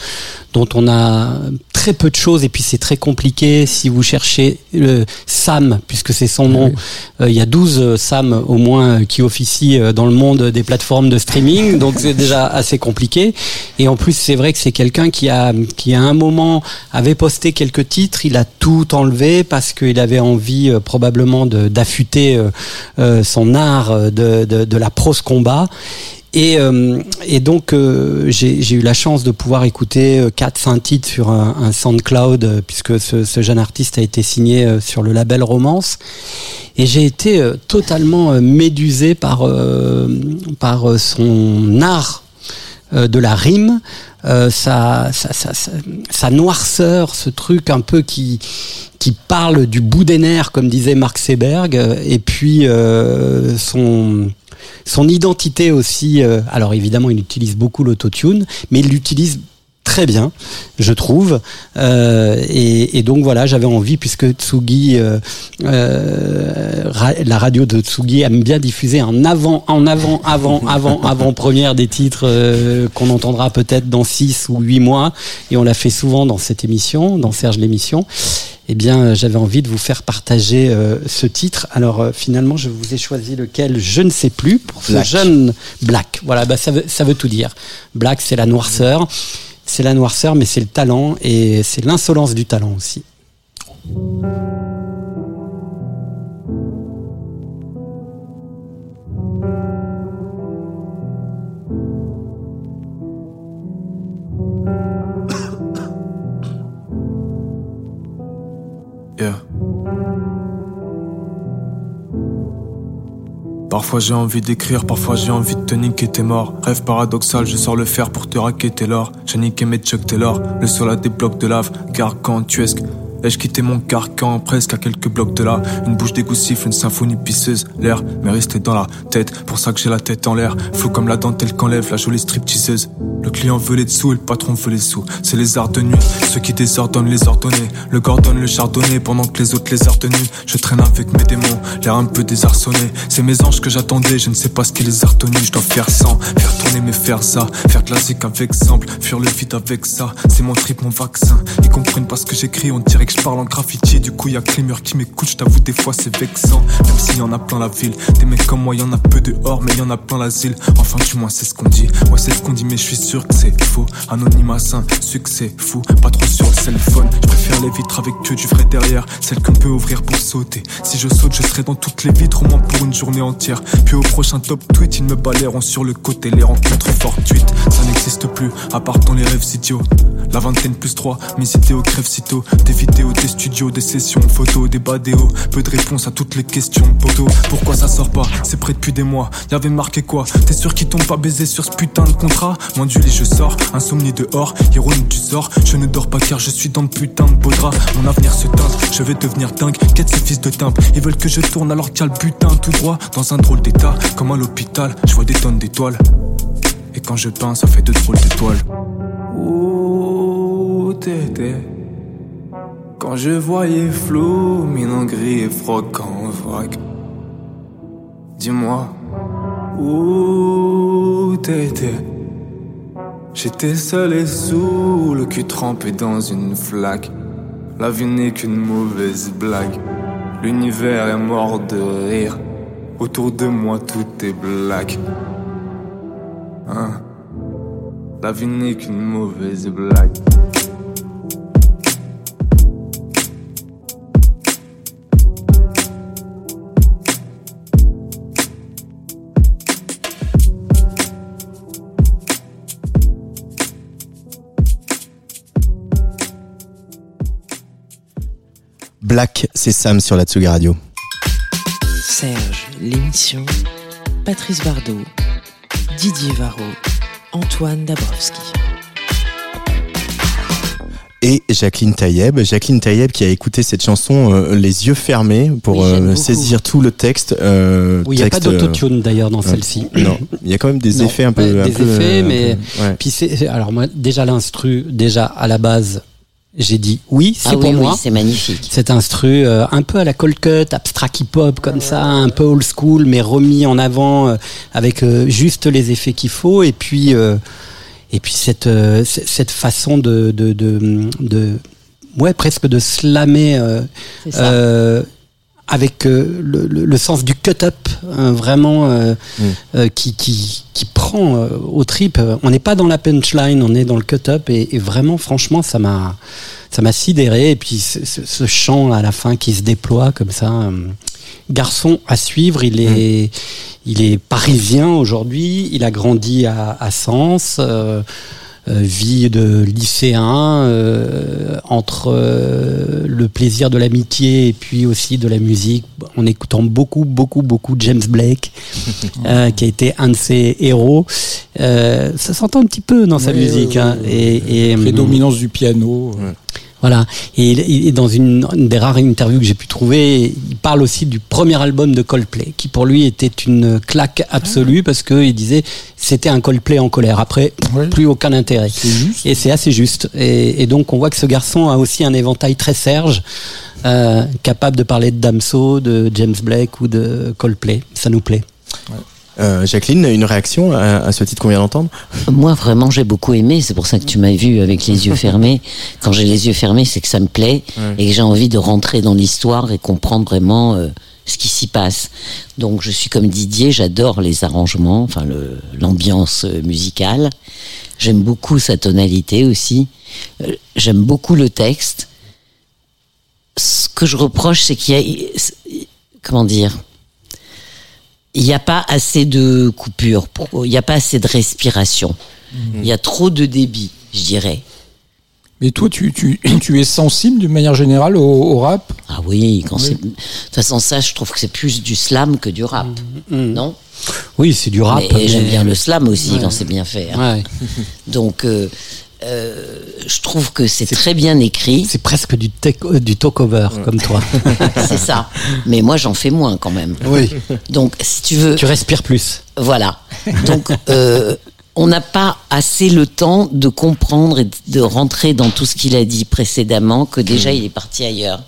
dont on a très peu de choses, et puis c'est très compliqué si vous cherchez le Sam, puisque c'est son nom. Euh, Il y a 12 euh, Sam au moins euh, qui officient euh, dans le monde des plateformes de streaming, donc c'est déjà assez compliqué. Et en plus, c'est vrai que c'est quelqu'un qui a, qui à un moment avait posté quelques titres, il a tout enlevé parce qu'il avait envie euh, probablement d'affûter euh, euh, son art euh, de, de, la prose combat. Et, et donc euh, j'ai eu la chance de pouvoir écouter quatre, cinq titres sur un, un SoundCloud puisque ce, ce jeune artiste a été signé sur le label Romance. Et j'ai été totalement médusé par par son art de la rime, euh, sa, sa, sa, sa, noirceur, ce truc un peu qui qui parle du bout des nerfs, comme disait Mark Seberg, et puis euh, son son identité aussi. euh, alors évidemment, il utilise beaucoup l'autotune, mais il l'utilise très bien, je trouve. Euh, et, et donc voilà, j'avais envie, puisque Tsugi, euh, euh, ra- la radio de Tsugi aime bien diffuser en avant, en avant, avant, *laughs* avant, avant première des titres qu'on entendra peut-être dans 6 ou 8 mois. Et on l'a fait souvent dans cette émission, dans Serge l'émission. Eh bien, j'avais envie de vous faire partager ce titre. Alors, finalement, je vous ai choisi lequel, je ne sais plus, pour ce Black. jeune Black. Voilà, bah, ça, veut, ça veut tout dire. Black, c'est la noirceur. C'est la noirceur, mais c'est le talent et c'est l'insolence du talent aussi. Parfois j'ai envie d'écrire, parfois j'ai envie de te niquer tes morts. Rêve paradoxal, je sors le fer pour te raqueter l'or. J'ai niqué mes Chuck Taylor, le sol a des blocs de lave, gargantuesque. Ai-je quitté mon carcan presque à quelques blocs de là? Une bouche d'égout siffle, une symphonie pisseuse. L'air m'est resté dans la tête Pour ça que j'ai la tête en l'air. Flou comme la dentelle qu'enlève la jolie stripteaseuse. Le client veut les dessous et le patron veut les sous. C'est les arts de nuit, ceux qui désordonnent les ordonnés Le gordonne le chardonnay pendant que les autres les heures de nuit. Je traîne avec mes démons, l'air un peu désarçonné. C'est mes anges que j'attendais, je ne sais pas ce qui les a retenus. Je dois faire sans, faire tourner mes faire ça Faire zik avec simple, fuir le vide avec ça. C'est mon trip, mon vaccin. Ils comprennent pas ce que j'écris, on dirait je parle en graffiti Du coup y'a que les murs qui m'écoutent, je t'avoue des fois c'est vexant. Même s'il y en a plein la ville. Des mecs comme moi, y en a peu dehors mais y en a plein l'asile. Enfin du moins c'est ce qu'on dit. Ouais c'est ce qu'on dit mais je suis sûr que c'est faux. Anonymat sain, succès fou. Pas trop sur le téléphone Je préfère les vitres avec que du vrai derrière. Celles qu'on peut ouvrir pour sauter. Si je saute je serai dans toutes les vitres au moins pour une journée entière. Puis au prochain top tweet ils me balayeront sur le côté Les rencontres fortuites. Ça n'existe plus À part dans les rêves idiots La vingtaine plus 3 mes idéaux crèvent sitôt Des vidéos, des studios, des sessions, photos, des badéos Peu de réponses à toutes les questions Poto, pourquoi ça sort pas? C'est prêt depuis des mois. Y'avait marqué quoi? T'es sûr qu'ils t'ont pas baisé sur ce putain de contrat? Moins du lit je sors, insomnie dehors Ironie du sort, je ne dors pas car je suis dans le putain de beau drap Mon avenir se teinte, je vais devenir dingue. Quête ces fils de timbre, ils veulent que je tourne alors qu'il y a le putain tout droit. Dans un drôle d'état, comme à l'hôpital Je vois des tonnes d'étoiles. Et quand je peins ça fait de drôles d'étoiles Où t'étais quand je voyais flou, minant gris et froid en vrac. Dis-moi, où t'étais? J'étais seul et sous, le cul trempé dans une flaque. La vie n'est qu'une mauvaise blague. L'univers est mort de rire. Autour de moi tout est black. Hein? La vie n'est qu'une mauvaise blague. Black, c'est Sam sur la Tsugi Radio. Serge, l'émission. Patrice Bardot. Didier Varro. Antoine Dabrowski. Et Jacqueline Taïeb. Jacqueline Taïeb qui a écouté cette chanson euh, les yeux fermés pour Oui, euh, saisir tout le texte. euh, Oui, il n'y a pas euh, d'autotune d'ailleurs dans celle-ci. Non, il y a quand même des Non, effets un peu. un des peu, effets, un peu- mais ouais. puis c'est c'est- alors moi déjà l'instru déjà à la base j'ai dit oui c'est Ah pour oui, oui, moi. c'est magnifique. cet instru euh, un peu à la cold cut abstract hip hop comme ça un peu old school mais remis en avant euh, avec euh, juste les effets qu'il faut. Et puis euh, et puis cette cette façon de de de, de ouais presque de slammer avec euh, le, le- le sens du cut-up, hein, vraiment, euh, Mm. euh, qui, qui, qui prend euh, au trip. On n'est pas dans la punchline, on est dans le cut-up, et, et vraiment, franchement, ça m'a ça m'a sidéré. Et puis ce, ce- ce chant à la fin qui se déploie comme ça, euh, garçon à suivre, il est, il est parisien aujourd'hui. Il a grandi à, à Sens. Euh, vie de lycéen euh, entre euh, le plaisir de l'amitié et puis aussi de la musique en écoutant beaucoup beaucoup beaucoup James Blake *laughs* euh, qui a été un de ses héros Euh, ça s'entend un petit peu dans sa Oui, musique oui, hein. oui, et, et Prédominance du piano. Voilà. Et, dans une, une des rares interviews que j'ai pu trouver, il parle aussi du premier album de Coldplay, qui pour lui était une claque absolue parce que il disait c'était un Coldplay en colère. Après, plus aucun intérêt. Et c'est assez juste. Et, et donc on voit que ce garçon a aussi un éventail très serge, euh, capable de parler de Damso, de James Blake ou de Coldplay. Ça nous plaît. Euh, Jacqueline, une réaction à, à ce titre qu'on vient d'entendre Moi, vraiment, j'ai beaucoup aimé. C'est pour ça que tu m'as vu avec les yeux fermés. Quand j'ai les yeux fermés, c'est que ça me plaît Ouais. et que j'ai envie de rentrer dans l'histoire et comprendre vraiment euh, ce qui s'y passe. Donc, je suis comme Didier, j'adore les arrangements, enfin l'ambiance euh, musicale. J'aime beaucoup sa tonalité aussi. J'aime beaucoup le texte. Ce que je reproche, c'est qu'il y a, comment dire, il n'y a pas assez de coupures, il n'y a pas assez de respiration. Il y a trop de débit, je dirais. Mais toi, tu, tu, *clears throat* tu es sensible d'une manière générale au, au rap? Ah oui, quand Oui. c'est. De toute façon, ça, je trouve que c'est plus du slam que du rap. Non? Oui, c'est du rap. Mais j'aime bien le slam aussi Ouais. quand c'est bien fait. hein. Ouais. Donc, euh, euh, je trouve que c'est très bien écrit. C'est presque du, euh, du talk-over, comme toi. *laughs* c'est ça. Mais moi, j'en fais moins quand même. Oui. Donc, si tu veux. Tu respires plus. Voilà. Donc, euh, on n'a pas assez le temps de comprendre et de rentrer dans tout ce qu'il a dit précédemment, que déjà il est parti ailleurs.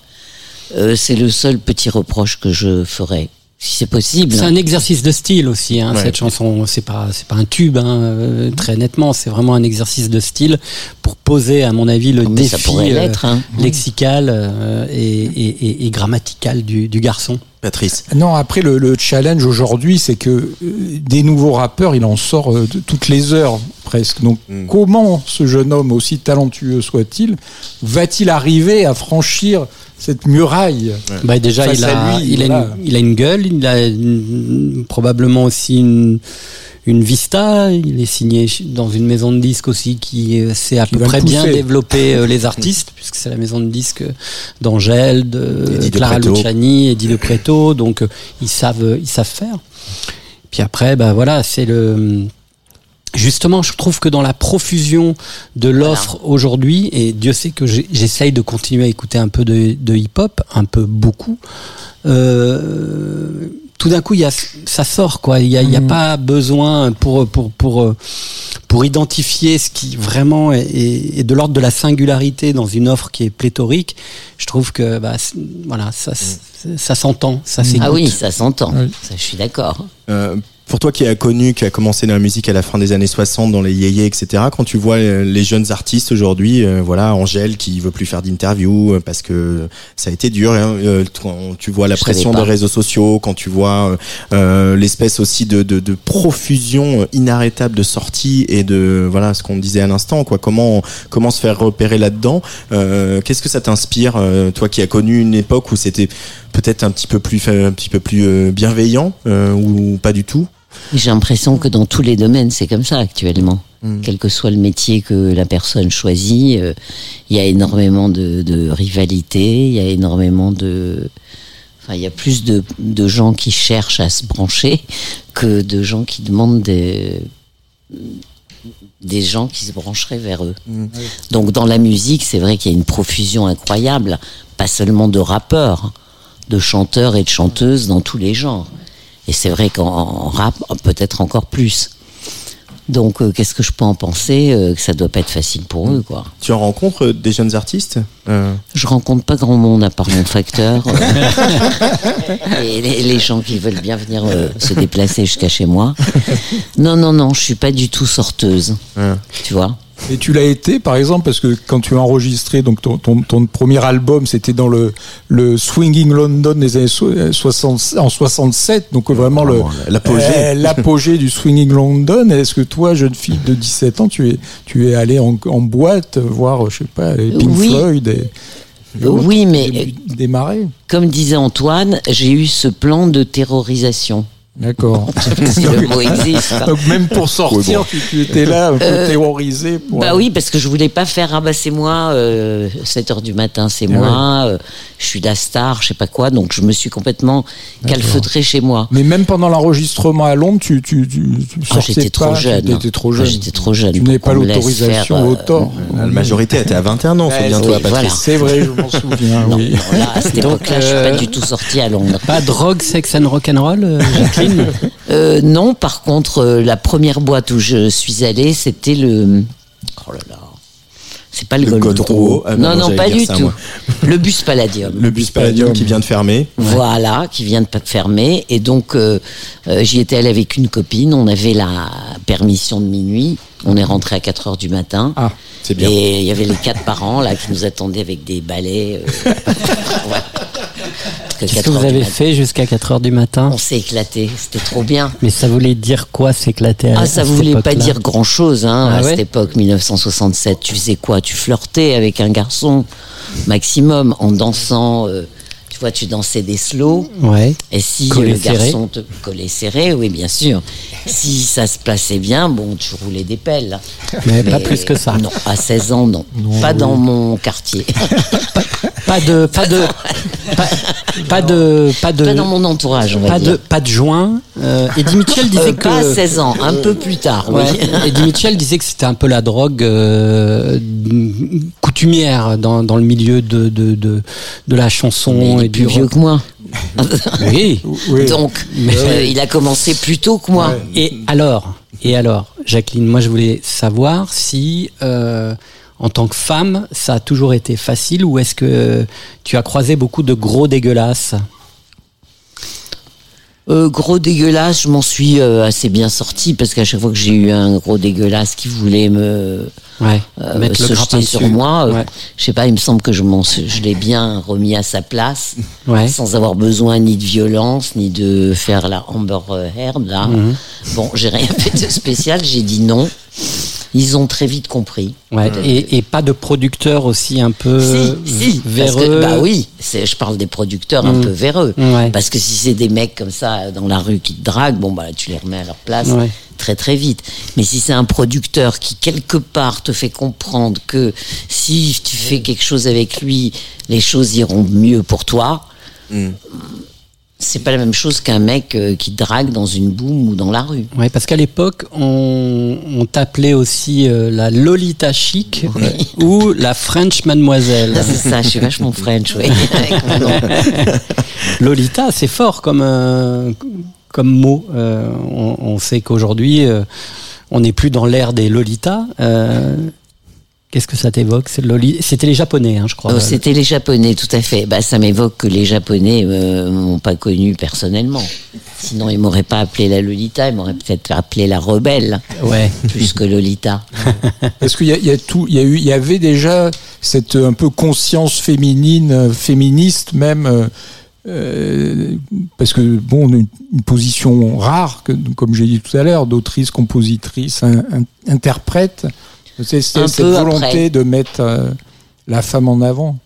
Euh, c'est le seul petit reproche que je ferais, si c'est possible. C'est un exercice de style aussi, hein, Ouais. cette chanson. C'est pas, c'est pas un tube, hein, euh, très nettement. C'est vraiment un exercice de style pour poser, à mon avis, le mais ça défi l'être, hein. lexical euh, et, et- et- et grammatical du, du garçon. Patrice. Non, après le, le challenge aujourd'hui, c'est que euh, des nouveaux rappeurs, il en sort euh, de- toutes les heures presque. Donc comment ce jeune homme, aussi talentueux soit-il, va-t-il arriver à franchir cette muraille Bah, déjà, face il a, lui, il, a une, il a une gueule, il a une- probablement aussi une, une vista. Il est signé dans une maison de disques aussi qui euh, sait à peu près bien développer euh, les artistes, *laughs* puisque c'est la maison de disques d'Angèle, de Eddie De Clara Preto. Luciani, Eddie De Preto. Donc, euh, ils savent, ils savent faire. Puis après, bah voilà, c'est le. Justement, je trouve que dans la profusion de l'offre aujourd'hui, et Dieu sait que j'essaye de continuer à écouter un peu de, de hip-hop, un peu beaucoup, euh, tout d'un coup, il y a, ça sort quoi. Il n'y a, a pas besoin pour pour pour euh, pour identifier ce qui vraiment est, est- est de l'ordre de la singularité dans une offre qui est pléthorique. Je trouve que bah, voilà, ça ça s'entend, ça s'écoute. Ah oui, ça s'entend. Ça, je suis d'accord. Euh, pour toi qui as connu, qui a commencé dans la musique à la fin des années 60, dans les yéyés, etc., quand tu vois euh, les jeunes artistes aujourd'hui, euh, voilà, Angèle qui veut plus faire d'interview euh, parce que ça a été dur, hein, euh, quand tu vois la Je pression des réseaux sociaux, quand tu vois euh, l'espèce aussi de, de, de profusion inarrêtable de sorties et de, voilà, ce qu'on disait à l'instant, quoi, comment, comment se faire repérer là-dedans, qu'est-ce que ça t'inspire, toi qui as connu une époque où c'était peut-être un petit peu plus, un petit peu plus bienveillant, ou pas du tout? J'ai l'impression que dans tous les domaines, c'est comme ça actuellement. Quel que soit le métier que la personne choisit, euh, il y a énormément de, de rivalité, il y a énormément de... Enfin, il y a plus de, de gens qui cherchent à se brancher que de gens qui demandent des, des gens qui se brancheraient vers eux. Donc dans la musique, c'est vrai qu'il y a une profusion incroyable, pas seulement de rappeurs, de chanteurs et de chanteuses dans tous les genres. Et c'est vrai qu'en en rap, peut-être encore plus. Donc, euh, qu'est-ce que je peux en penser Euh, Que ça doit pas être facile pour eux, quoi. Tu en rencontres euh, des jeunes artistes Euh, Je rencontre pas grand monde à part mon facteur. *laughs* et les, les gens qui veulent bien venir se déplacer jusqu'à chez moi. Non, non, non, je suis pas du tout sorteuse. Tu vois? Et tu l'as été, par exemple, parce que quand tu as enregistré donc ton, ton, ton premier album, c'était dans le, le Swinging London des années so- euh, 60, en 67, donc vraiment le l'apogée. euh, l'apogée du Swinging London. Est-ce que toi, jeune fille de 17 ans, tu es, tu es allé en, en boîte voir, je sais pas, les Pink Oui. Floyd et, et autres Oui, mais dé- démarrer comme disait Antoine, j'ai eu ce plan de terrorisation. D'accord. *laughs* si le mot existe. Donc même pour sortir, tu, tu étais là un peu Euh, terrorisé. Pour... Bah oui, parce que je voulais pas faire ah bah c'est moi, euh, 7 heures du matin c'est Ah moi, euh, je suis la star, je sais pas quoi, donc je me suis complètement calfeutré chez moi. Mais même pendant l'enregistrement à Londres, tu, tu, tu, tu Ah, sortais j'étais trop pas, jeune. tu étais trop Ah, jeune. j'étais trop jeune Tu n'avais pas l'autorisation euh, au tort. La majorité était à 21 ans, Ouais, souviens-toi, oui, Patrice. voilà. C'est vrai, je m'en souviens. Non, oui. non, là, à cette époque-là, je suis pas du tout sortie à Londres. Pas drogue, sexe and rock'n'roll, euh, *laughs* Euh, non, par contre, euh, la première boîte où je suis allée, c'était le. Oh là là. C'est pas le, Le. Ah, non, non, pas du ça, tout. moi. *laughs* Le bus Palladium. Le bus Palladium qui vient de fermer. Voilà, qui vient de pas fermer. Et donc, euh, euh, j'y étais allée avec une copine. On avait la permission de minuit. On est rentré à 4 heures du matin. Ah, c'est bien. Et il y avait les quatre parents là qui nous attendaient avec des balais. euh, *laughs* Qu'est-ce 4 que vous avez fait jusqu'à 4 heures du matin On s'est éclaté. C'était trop bien. Mais ça voulait dire quoi s'éclater à- Ah, à ça cette voulait pas dire grand chose, hein, Ah à ouais cette époque, 1967. Tu faisais quoi? Tu flirtais avec un garçon, maximum, en dansant. euh, tu vois, tu dansais des slow. Ouais. Et si Collé le serré. garçon te collait serré, oui, bien sûr. si ça se plaçait bien, bon, tu roulais des pelles. Mais pas plus que ça. Non, à 16 ans, non. pas dans mon quartier. *laughs* Pas de, pas de, pas, pas de, pas de, pas dans mon entourage, on va pas dire. de, pas de joint. Euh, Eddie Mitchell disait Euh, que pas à 16 ans, un peu plus tard, Ouais. oui. Eddie Mitchell disait que c'était un peu la drogue euh, coutumière dans, dans le milieu de, de, de, de la chanson Mais et plus vieux que moi. *laughs* Oui. oui. Donc, Mais- euh, il a commencé plus tôt que moi. Et alors, et alors, Jacqueline, moi je voulais savoir si, euh, en tant que femme, ça a toujours été facile ou est-ce que tu as croisé beaucoup de gros dégueulasses? Euh, gros dégueulasse, je m'en suis euh, assez bien sorti parce qu'à chaque fois que j'ai eu un gros dégueulasse qui voulait me Ouais. euh, se jeter sur dessus. moi, euh, Ouais. je sais pas, il me semble que je, je l'ai bien remis à sa place, Ouais. sans avoir besoin ni de violence, ni de faire la Amber Heard, là. Mhm. Bon, j'ai rien fait de spécial, j'ai dit non. Ils ont très vite compris. Ouais. Et, et pas de producteur aussi un peu si, si, véreux. que, bah oui, je parle des producteurs un Mm. peu véreux. Ouais. Parce que si c'est des mecs comme ça dans la rue qui te draguent, bon bah tu les remets à leur place Ouais. Très très vite. Mais si c'est un producteur qui quelque part te fait comprendre que si tu fais quelque chose avec lui, les choses iront mieux pour toi. C'est pas la même chose qu'un mec euh, qui drague dans une boum ou dans la rue. Ouais, parce qu'à l'époque, on, on t'appelait aussi euh, la Lolita chic *laughs* ou la French mademoiselle. Ah, c'est ça, je suis vachement French, oui. *laughs* Lolita, c'est fort comme euh, comme mot. Euh, on, on sait qu'aujourd'hui, euh, on n'est plus dans l'ère des Lolita. Euh, Qu'est-ce que ça t'évoque C'était les Japonais, hein, je crois. Oh, C'était les Japonais, tout à fait. Bah, ça m'évoque que les Japonais euh, m'ont pas connu personnellement. Sinon, ils m'auraient pas appelé la Lolita, ils m'auraient peut-être appelé la rebelle, Ouais. plus que Lolita. *laughs* Est-ce qu'il y a, y a tout, il y a eu, il y avait déjà cette un peu conscience féminine, féministe même, euh, euh, parce que bon, une, une position rare, que, comme j'ai dit tout à l'heure, d'autrice, compositrice, un- un- interprète. C'est cette volonté après. de mettre euh, la femme en avant.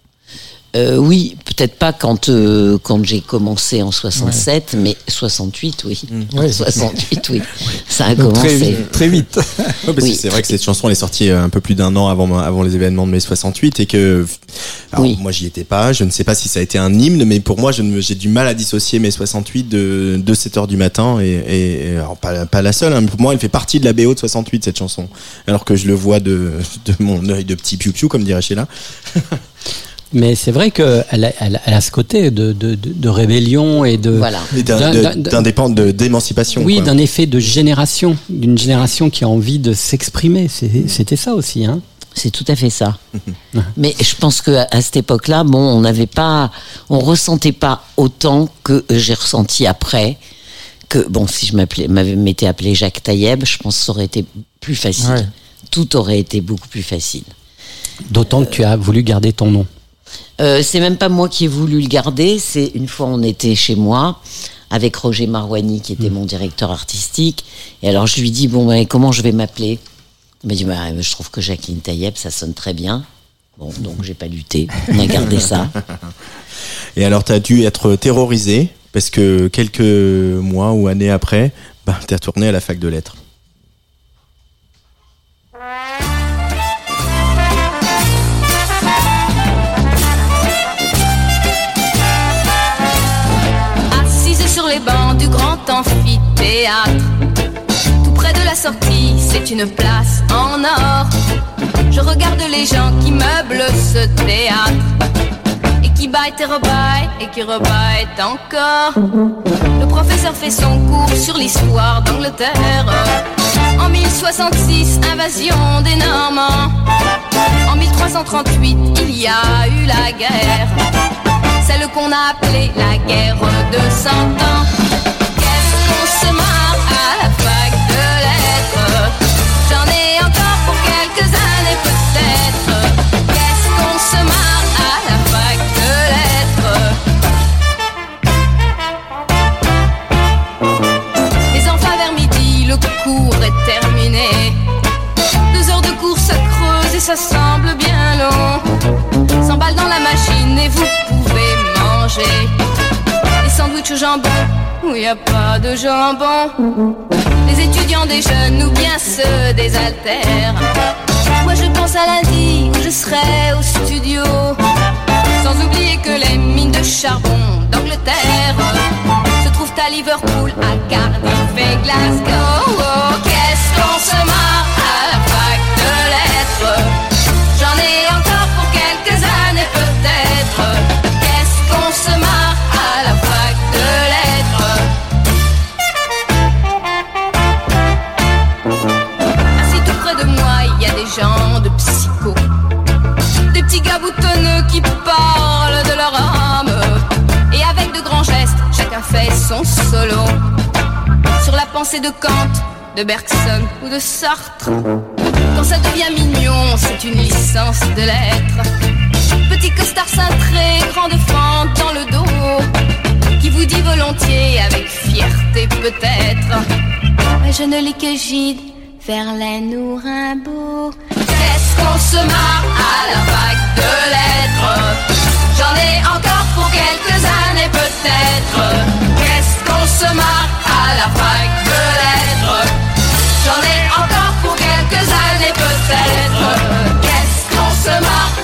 Euh, oui, peut-être pas quand euh, quand j'ai commencé en 67, mais 68, oui. Ouais. 68, oui. *laughs* Ça a Donc commencé. vite- très vite. *laughs* Ouais, parce que Oui. c'est vrai que cette chanson elle est sortie euh, un peu plus d'un an avant avant les événements de mai 68 et que alors, Oui. moi j'y étais pas, je ne sais pas si ça a été un hymne mais pour moi je ne me- j'ai du mal à dissocier mai 68 de de 7 heures du matin et, alors, pas pas la seule hein, mais pour moi elle fait partie de la BO de 68 cette chanson alors que je le vois de de mon œil de petit piou piou comme dirait Sheila. *laughs* Mais c'est vrai qu'elle a, elle, a- elle a ce côté de, de, de, de rébellion et de. Voilà. Et d'un- D'un- de- d'un- d'indépend- de- d'émancipation. Oui, d'un effet de génération, d'une génération qui a envie de s'exprimer. C'était ça aussi, hein. C'est tout à fait ça. *laughs* Mais je pense que à à cette époque-là, bon, on n'avait pas, on ressentait pas autant que j'ai ressenti après. Que bon, si je m'appelais, m'étais appelé Jacques Taïeb, je pense que ça aurait été plus facile. Ouais. Tout aurait été beaucoup plus facile. D'autant que tu as voulu garder ton nom. Euh, c'est même pas moi qui ai voulu le garder. C'est une fois on était chez moi avec Roger Marouani qui était mon directeur artistique. Et alors je lui dis bon ben comment je vais m'appeler? Il m'a dit bah, je trouve que Jacqueline Taïeb ça sonne très bien. Bon donc j'ai pas lutté. On a gardé ça. *laughs* Et alors, tu as dû être terrorisé parce que quelques mois ou années après, bah, t'es retourné à la fac de lettres. Amphithéâtre. Tout près de la sortie, c'est une place en or. Je regarde les gens qui meublent ce théâtre. Et qui baillent et rebaillent et qui rebaillent encore. Le professeur fait son cours sur l'histoire d'Angleterre. En 1066, invasion des Normands. En 1338, il y a eu la guerre. Celle qu'on a appelée la guerre de cent ans. Y a pas de jambon. Les étudiants des jeunes ou bien ceux des altères. Moi je pense à lundi où je serai au studio. Sans oublier que les mines de charbon d'Angleterre se trouvent à Liverpool, à Cardiff et Glasgow. Oh, Qu'est-ce qu'on se marre à la fac de lettres J'en ai encore pour quelques années peut-être. Qu'est-ce qu'on se marre petits qui parlent de leur âme. Et avec de grands gestes, chacun fait son solo. Sur la pensée de Kant, de Bergson ou de Sartre. Quand ça devient mignon, c'est une licence de lettres. Petit costard cintré, grande fente dans le dos. Qui vous dit volontiers, avec fierté peut-être. Mais je ne lis que Gide, Verlaine ou Rimbaud. Qu'est-ce qu'on se marre à la vague de lettres J'en ai encore pour quelques années peut-être. Qu'est-ce qu'on se marre à la vague de lettres? J'en ai encore pour quelques années peut-être. Qu'est-ce qu'on se marre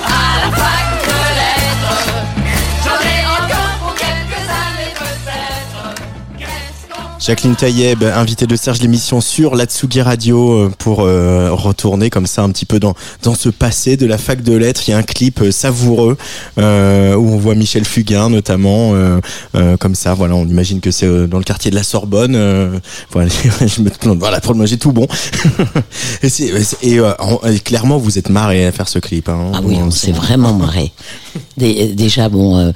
Jacqueline Taïeb, invitée de Serge l'émission sur la Tsugi Radio euh, pour euh, retourner comme ça un petit peu dans dans ce passé de la fac de lettres. Il y a un clip euh, savoureux euh, où on voit Michel Fugain notamment euh, euh, comme ça. Voilà, on imagine que c'est dans le quartier de la Sorbonne. euh, voilà, *laughs* je me. Voilà, pour moi j'ai tout bon. *laughs* et euh, clairement vous êtes marré à faire ce clip. Hein. Ah oui, on s'est vraiment *laughs* marré. Dé- Déjà, bon, euh,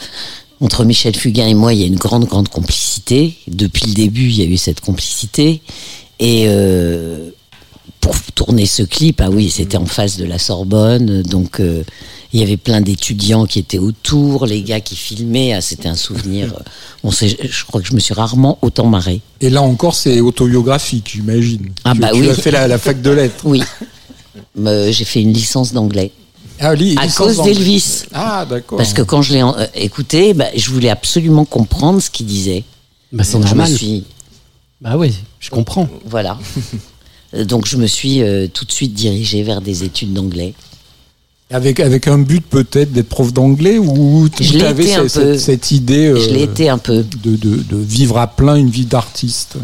entre Michel Fugain et moi, il y a une grande, grande complicité. Depuis le début, il y a eu cette complicité. Et euh, pour tourner ce clip, ah oui, c'était en face de la Sorbonne, donc euh, il y avait plein d'étudiants qui étaient autour, les gars qui filmaient. Ah, c'était un souvenir. euh, On sait, je crois que je me suis rarement autant marré. Et là encore, c'est autobiographique, j'imagine. Ah tu, bah tu oui. as fait la, la fac de lettres. Oui, Euh, j'ai fait une licence d'anglais. Ah, À cause d'Elvis. Ah, d'accord. Parce que quand je l'ai euh, écouté, bah, je voulais absolument comprendre ce qu'il disait. Bah, c'est Donc, je me normal. suis, Bah oui, je comprends. voilà. Euh, Donc je me suis euh, tout de suite dirigée vers des études d'anglais. Avec, avec un but peut-être d'être prof d'anglais ou Je tu avais cette, peu. cette- cette idée euh, Je été un peu. de, de, de vivre à plein une vie d'artiste?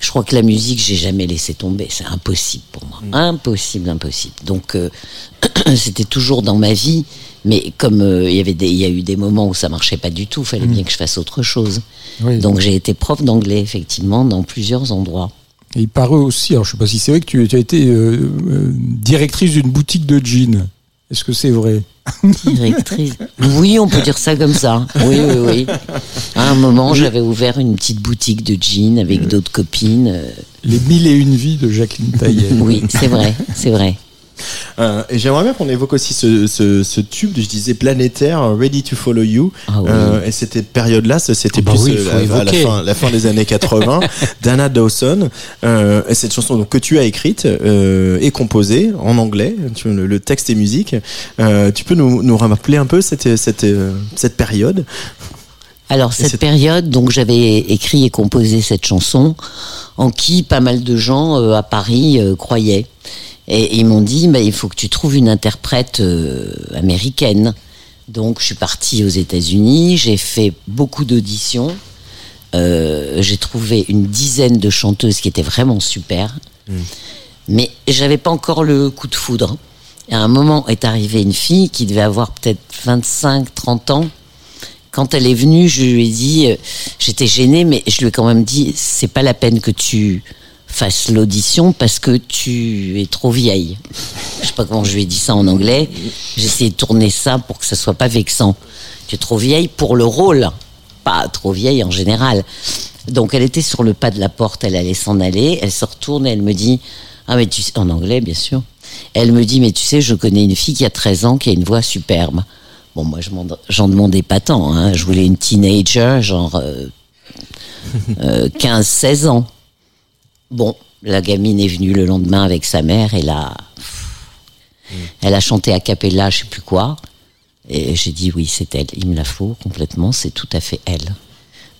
Je crois que la musique, j'ai jamais laissé tomber. C'est impossible pour moi. Impossible, impossible. Donc euh, *clears throat* c'était toujours dans ma vie. Mais comme euh, il y avait des, il y a eu des moments où ça marchait pas du tout, fallait bien que je fasse autre chose. Oui. Donc j'ai été prof d'anglais effectivement dans plusieurs endroits. Et il paraît aussi, alors je sais pas si c'est vrai que tu, tu as été euh, euh, directrice d'une boutique de jeans. Est-ce que c'est vrai *laughs* Directrice. Oui, on peut dire ça comme ça. Oui, oui, oui. À un moment, j'avais ouvert une petite boutique de jeans avec d'autres copines. euh, Les mille et une vies de Jacqueline Taillet. Oui, c'est vrai, c'est vrai. Euh, et j'aimerais bien qu'on évoque aussi ce, ce, ce tube, je disais planétaire, euh, Ready to Follow You. Ah oui. Euh, et cette période-là, c'était Ah bah plus oui, la, à la évoquer. fin, la fin des années 80. *laughs* Dana Dawson, euh, et cette chanson donc, que tu as écrite et composée en anglais, tu, le, le texte et musique. Tu peux nous, nous rappeler un peu cette, cette, cette période? Alors cette période, donc j'avais écrit et composé cette chanson, en qui pas mal de gens euh, à Paris euh, croyaient. Et ils m'ont dit, bah, il faut que tu trouves une interprète euh, américaine. Donc je suis partie aux États-Unis, j'ai fait beaucoup d'auditions, Euh, j'ai trouvé une dizaine de chanteuses qui étaient vraiment super, mais j'avais pas encore le coup de foudre. Et à un moment est arrivée une fille qui devait avoir peut-être 25, 30 ans. Quand elle est venue, je lui ai dit, euh, j'étais gênée, mais je lui ai quand même dit, c'est pas la peine que tu fasses l'audition parce que tu es trop vieille. Je sais pas comment je lui ai dit ça en anglais. Essayé de tourner ça pour que ça soit pas vexant. Tu es trop vieille pour le rôle, pas trop vieille en général. Donc elle était sur le pas de la porte, elle allait s'en aller, elle se retourne et elle me dit, ah mais tu sais, en anglais bien sûr, elle me dit, mais tu sais, je connais une fille qui a 13 ans qui a une voix superbe. Bon, moi, j'en demandais pas tant. Hein. Je voulais une teenager, genre euh, euh, 15-16 ans. Bon, la gamine est venue le lendemain avec sa mère et là, elle a chanté a cappella, je sais plus quoi. Et j'ai dit oui, c'est elle. Il me la faut complètement. C'est tout à fait elle.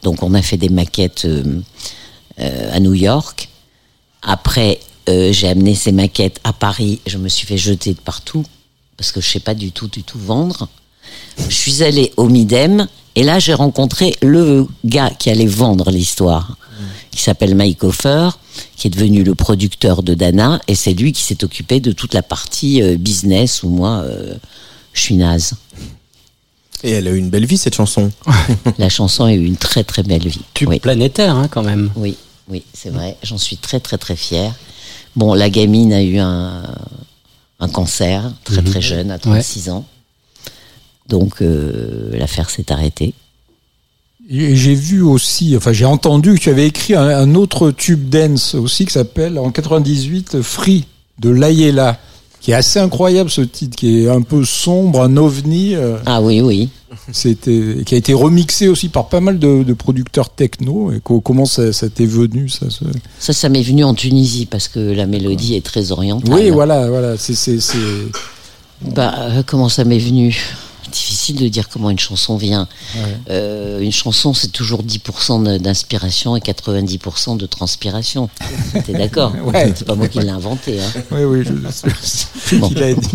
Donc on a fait des maquettes euh, euh, à New York. Après, euh, j'ai amené ces maquettes à Paris. Je me suis fait jeter de partout parce que je sais pas du tout, du tout vendre. Je suis allée au Midem et là j'ai rencontré le gars qui allait vendre l'histoire, qui s'appelle Mike Hofer, qui est devenu le producteur de Dana et c'est lui qui s'est occupé de toute la partie euh, business où moi euh, je suis naze. Et elle a eu une belle vie cette chanson. La chanson a eu une très très belle vie. Tube Oui. planétaire, hein, quand même. Oui, oui, c'est vrai. J'en suis très, très, très fière. Bon, la gamine a eu un, un cancer très, très jeune, à 36 ans. Donc, euh, l'affaire s'est arrêtée. Et j'ai vu aussi, enfin j'ai entendu que tu avais écrit un, un autre tube dance aussi qui s'appelle en 98 Free de Layela, qui est assez incroyable ce titre, qui est un peu sombre, un ovni. euh, Ah oui, oui. C'était, qui a été remixé aussi par pas mal de, de producteurs techno. Et co- comment ça, ça t'est venu ça, Ça, ça m'est venu en Tunisie parce que la mélodie est très orientale. Oui, voilà, voilà. C'est, c'est, c'est... Bah, euh, comment ça m'est venu? Difficile de dire comment une chanson vient. Ouais. Euh, une chanson, c'est toujours 10% de- d'inspiration et 90% de transpiration. *laughs* T'es d'accord Ouais. C'est pas moi qui l'ai inventé. Hein. *laughs* Oui, oui, je, sais *laughs* Bon. qui l'a dit.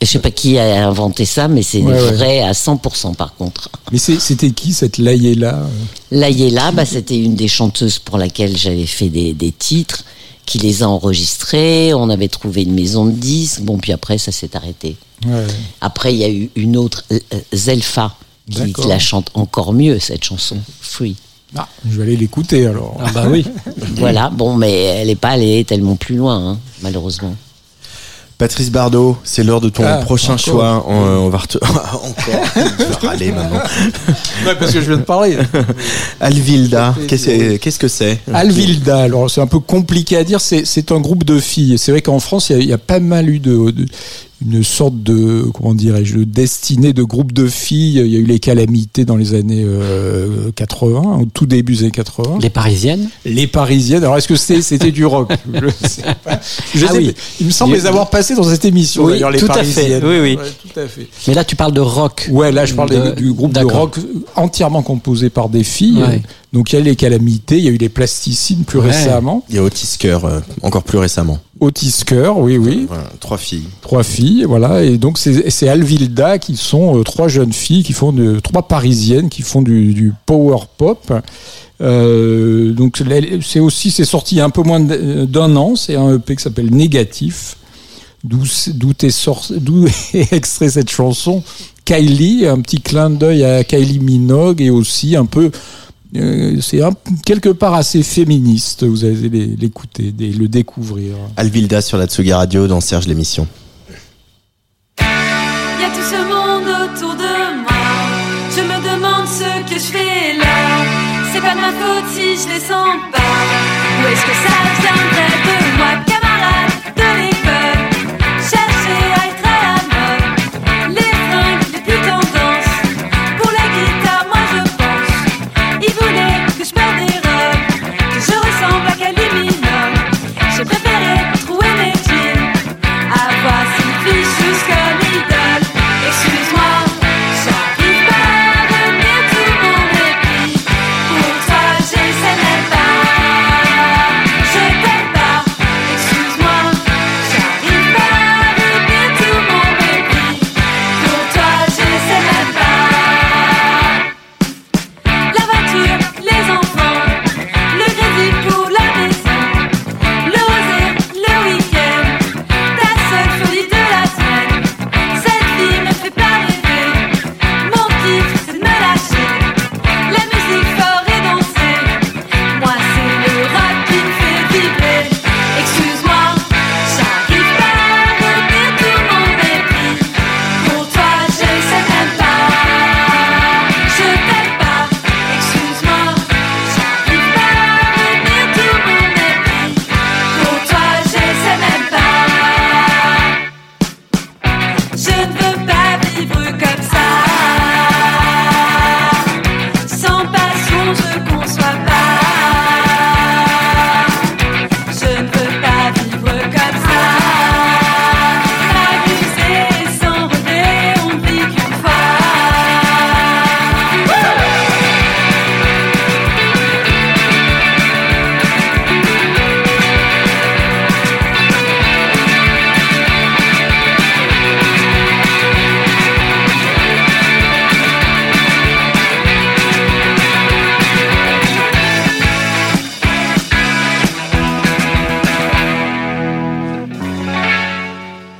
Je sais pas qui a inventé ça, mais c'est Ouais, vrai à 100% par contre. Mais c'était qui cette Layela Layela, bah, c'était une des chanteuses pour laquelle j'avais fait des, des titres, qui les a enregistrés. On avait trouvé une maison de disques. Bon, puis après, ça s'est arrêté. Ouais. Après, il y a eu une autre, euh, Zelfa, qui, D'accord. qui la chante encore mieux, cette chanson, Free. Ah, je vais aller l'écouter alors. Ah bah oui. *laughs* Voilà, bon, mais elle n'est pas allée tellement plus loin, hein, malheureusement. Patrice Bardot, c'est l'heure de ton Ah, prochain encore. choix. On, on va rete- *laughs* encore. *laughs* Maintenant. Ouais, parce que je viens de parler. *laughs* Alvilda, qu'est-ce que- c'est Alvilda, alors c'est un peu compliqué à dire, c'est un groupe de filles. C'est vrai qu'en France, il y, a- il y a pas mal eu de, de- une sorte de, comment dirais-je, de destinée de groupe de filles. Il y a eu les calamités dans les années euh, 80, au tout début des années 80. Les Parisiennes Les Parisiennes, alors est-ce que c'était du rock? *laughs* Je sais pas. Je Ah sais oui. Il me semble les avoir passés dans cette émission, Oui, les tout à fait. Oui, oui. Ouais, tout à fait. Mais là, tu parles de rock. Ouais, là je parle De- du groupe de rock entièrement composé par des filles. Ouais. Donc il y a les calamités, il y a eu les plasticines plus Ouais. récemment. Il y a Otis Kerr, euh, encore plus récemment. Otis Kerr, oui, oui. Voilà, trois filles. Trois filles, voilà. Et donc c'est Alvilda qui sont euh, trois jeunes filles qui font de, trois parisiennes qui font du, du power pop. Euh, donc c'est aussi c'est sorti il y a un peu moins d'un an. C'est un EP qui s'appelle Négatif. D'où *laughs* est est extrait cette chanson Kylie, un petit clin d'œil à Kylie Minogue et aussi un peu euh, c'est un- quelque part assez féministe. Vous allez l'écouter, le découvrir. Alvilda sur la Tsugi Radio dans Serge l'émission. Y a tout ce monde autour de moi. Je me demande ce que je fais là. C'est pas de ma faute si je les sens pas. Ou est-ce que ça viendrait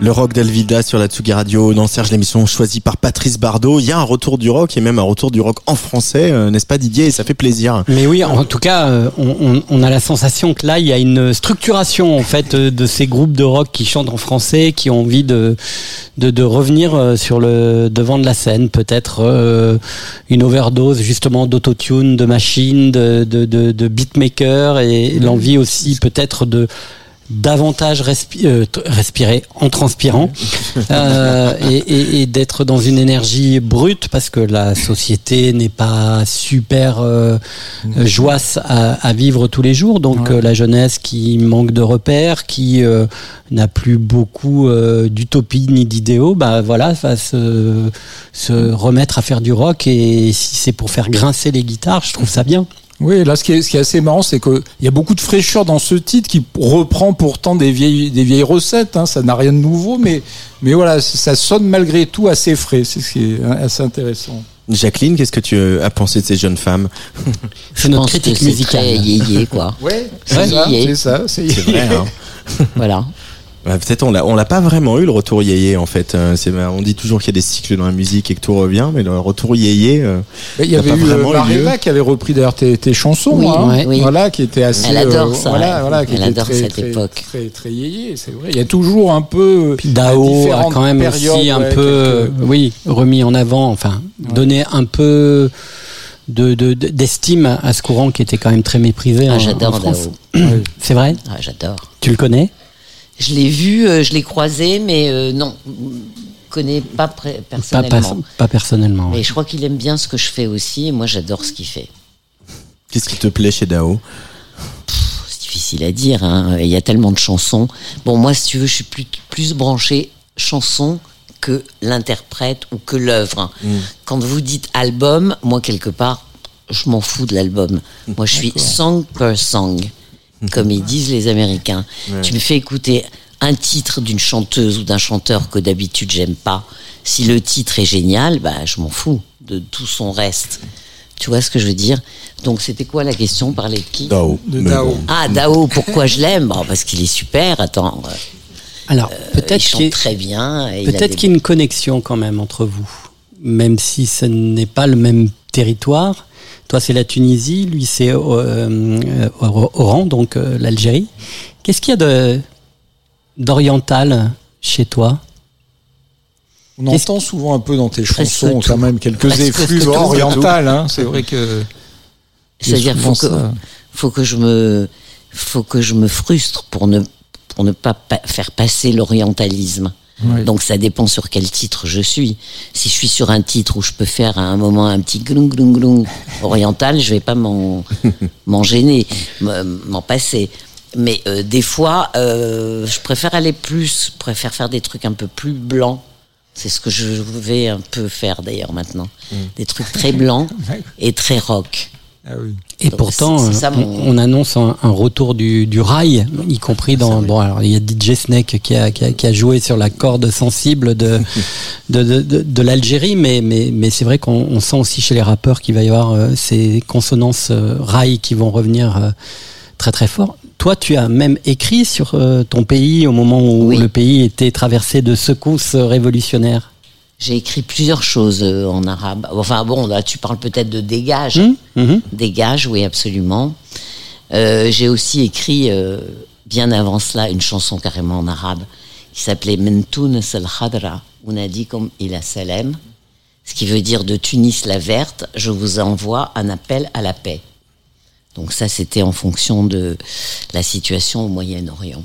Le rock d'Alvida sur la Tsugi Radio dans Serge l'émission choisie par Patrice Bardot. Il y a un retour du rock et même un retour du rock en français, euh, n'est-ce pas Didier? Et ça fait plaisir. Mais oui, en tout cas, euh, on, on- a la sensation que là, il y a une structuration en fait euh, de ces groupes de rock qui chantent en français, qui ont envie de de, de revenir sur le devant de la scène, peut-être euh, une overdose justement d'autotune, de machines, de de, de, de beatmaker et l'envie aussi peut-être de davantage respi- euh, respirer en transpirant *laughs* euh, et, et- et d'être dans une énergie brute parce que la société n'est pas super euh, euh, joasse à, à vivre tous les jours. Donc euh, la jeunesse qui manque de repères qui euh, n'a plus beaucoup euh, d'utopie ni d'idéaux bah voilà va se, se remettre à faire du rock. Et si c'est pour faire grincer les guitares je trouve ça bien Oui, là, ce qui est, ce qui est assez marrant, c'est qu'il y a beaucoup de fraîcheur dans ce titre qui reprend pourtant des vieilles, des vieilles recettes. hein, ça n'a rien de nouveau, mais, mais voilà, ça sonne malgré tout assez frais. C'est ce qui est assez intéressant. Jacqueline, qu'est-ce que tu as pensé de ces jeunes femmes? C'est *laughs* Je notre pense que critique c'est musicale très yéyé, quoi. Ouais, c'est ça, c'est ça. C'est vrai. Hein Voilà. Ouais, Peut-être on l'a, on l'a pas vraiment eu le retour yéyé en fait. Euh, C'est, on dit toujours qu'il y a des cycles dans la musique et que tout revient, mais le retour yéyé. euh, Il y n'a avait pas eu vraiment euh. Mareva qui avait repris d'ailleurs tes, tes chansons, Oui, hein, ouais. oui. voilà, qui était assez. Elle adore euh, ça, Voilà, ouais. voilà, qui Elle adore très, cette très, époque. Très, très yéyé, c'est vrai. Il y a toujours un peu. Puis à Dao a quand même aussi un ouais, peu, quelques- oui, remis en avant, enfin, donné un peu de de- de- d'estime à ce courant qui était quand même très méprisé Ah, en, j'adore en France. Dao. C'est vrai? Ah, j'adore. Tu le connais? Je l'ai vu, euh, je l'ai croisé, mais euh, non, je connais pas personnellement. pas, pas personnellement. Mais je crois qu'il aime bien ce que je fais aussi, et moi j'adore ce qu'il fait. Qu'est-ce qui te plaît chez Dao? C'est difficile à dire, hein. il y a tellement de chansons. Bon, moi, si tu veux, je suis plus, plus branché chanson que l'interprète ou que l'œuvre. Quand vous dites album, moi, quelque part, je m'en fous de l'album. Moi, je suis song per song, comme ils disent les Américains. Tu me fais écouter un titre d'une chanteuse ou d'un chanteur que d'habitude j'aime pas. Si le titre est génial, bah, je m'en fous de tout son reste. Tu vois ce que je veux dire? Donc, c'était quoi la question? Parler de qui? Dao. De ah, Dao, pourquoi je l'aime? Bon, Parce qu'il est super, attends. euh, Alors il peut-être chante qu'il y, très bien. peut-être qu'il y a une connexion quand même entre vous, même si ce n'est pas le même territoire. Toi, c'est la Tunisie, lui, c'est euh, euh, Oran, donc euh, l'Algérie. Qu'est-ce qu'il y a de d'oriental chez toi? On Qu'est-ce- entend souvent un peu dans tes chansons tout. quand même quelques effluves orientales. Hein. C'est vrai que. C'est-à-dire, faut que, faut que je me, faut que je me frustre pour ne, pour ne pas pa- faire passer l'orientalisme. Donc ça dépend sur quel titre je suis. Si je suis sur un titre où je peux faire à un moment un petit glung glung glung *laughs* oriental, je vais pas m'en *laughs* m'en gêner, m'en passer. Mais euh, des fois, euh, je préfère aller plus, je préfère faire des trucs un peu plus blancs. C'est ce que je vais un peu faire d'ailleurs maintenant. Des trucs très blancs *laughs* et très rock. Ah oui. Et Donc, pourtant, ça euh, mon- on, on annonce un, un retour du, du rail, y compris dans. Bon, alors il y a DJ Snake qui a, qui a, qui a joué sur la corde sensible de de, de, de, de l'Algérie, mais mais mais c'est vrai qu'on on sent aussi chez les rappeurs qu'il va y avoir euh, ces consonances euh, rail qui vont revenir euh, très très fort. Toi, tu as même écrit sur euh, ton pays au moment où Oui. le pays était traversé de secousses révolutionnaires. J'ai écrit plusieurs choses euh, en arabe. Enfin bon, là tu parles peut-être de dégage. Hum, mhm. Dégage, oui, absolument. Euh, J'ai aussi écrit, euh, bien avant cela, une chanson carrément en arabe qui s'appelait Mentoun al Khadra, Unadikum ila Salem, ce qui veut dire de Tunis la verte, je vous envoie un appel à la paix. Donc ça, c'était en fonction de la situation au Moyen-Orient.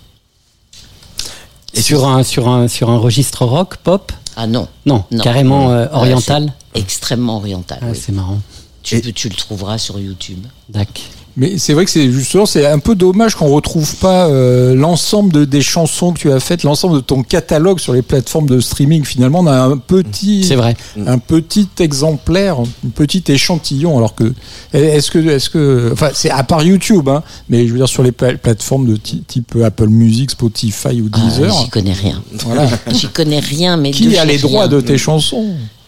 Et sur un sur un sur un registre rock pop? Ah non. Non, Non. carrément euh, oriental. extrêmement oriental. Ah, oui. c'est marrant. Tu, peux- tu le trouveras sur YouTube. D'accord. Mais c'est vrai que c'est justement, c'est un peu dommage qu'on retrouve pas euh, l'ensemble de, des chansons que tu as faites, l'ensemble de ton catalogue sur les plateformes de streaming. Finalement, on a un petit, C'est vrai. un petit exemplaire, un petit échantillon. Alors que, est-ce que, est-ce que, enfin, c'est à part YouTube, hein, mais je veux dire sur les pla- plateformes de type Apple Music, Spotify ou Ah, Deezer. J'y connais rien. voilà. *laughs* J'y connais rien, mais Qui a les droits de tes chansons?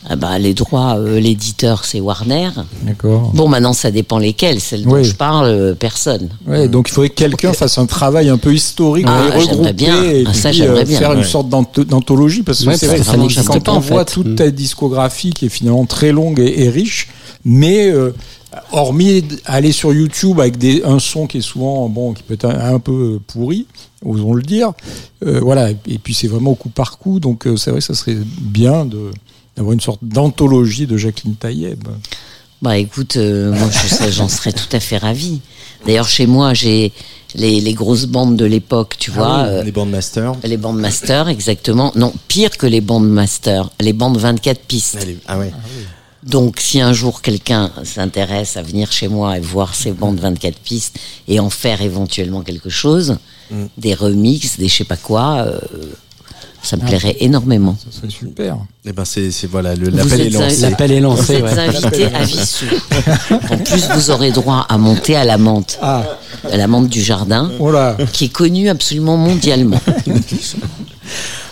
Ah bah, les droits, euh, l'éditeur, c'est Warner. D'accord. Bon, maintenant, ça dépend lesquels. Celle dont Oui. je parle, euh, personne. Ouais, donc il faudrait que quelqu'un fasse un travail un peu historique, Ah, pour les j'aimerais regrouper bien. et Ah, ça, puis, euh, bien. faire une sorte d'anth- d'anthologie parce que Ouais, c'est vrai que ça n'existe quand pas, on en voit fait. toute Mm. ta discographie qui est finalement très longue et, et riche, mais euh, hormis aller sur YouTube avec des, un son qui est souvent bon, qui peut être un, un peu pourri, osons le dire, euh, voilà. Et puis c'est vraiment au coup par coup, donc euh, c'est vrai que ça serait bien de d'avoir une sorte d'anthologie de Jacqueline Taïeb. Bah écoute, euh, moi je serais- j'en serais tout à fait ravie. D'ailleurs chez moi j'ai les, les grosses bandes de l'époque, tu vois. Ah oui, euh, les bandes master. les bandes master, exactement. Non, pire que les bandes master, les bandes 24 pistes. Ah ouais. Donc si un jour quelqu'un s'intéresse à venir chez moi et voir ces bandes 24 pistes et en faire éventuellement quelque chose, Mm. des remixes, des je sais pas quoi, euh, ça me Ah. plairait énormément. Ça serait super. Eh ben c'est c'est- voilà le- Vous l'appel est êtes lancé. L'appel est Vous lancé. êtes ouais. invité à Vissou. En plus, vous aurez droit à monter à la menthe, Ah, à la menthe du jardin, voilà. qui est connue absolument mondialement. *laughs*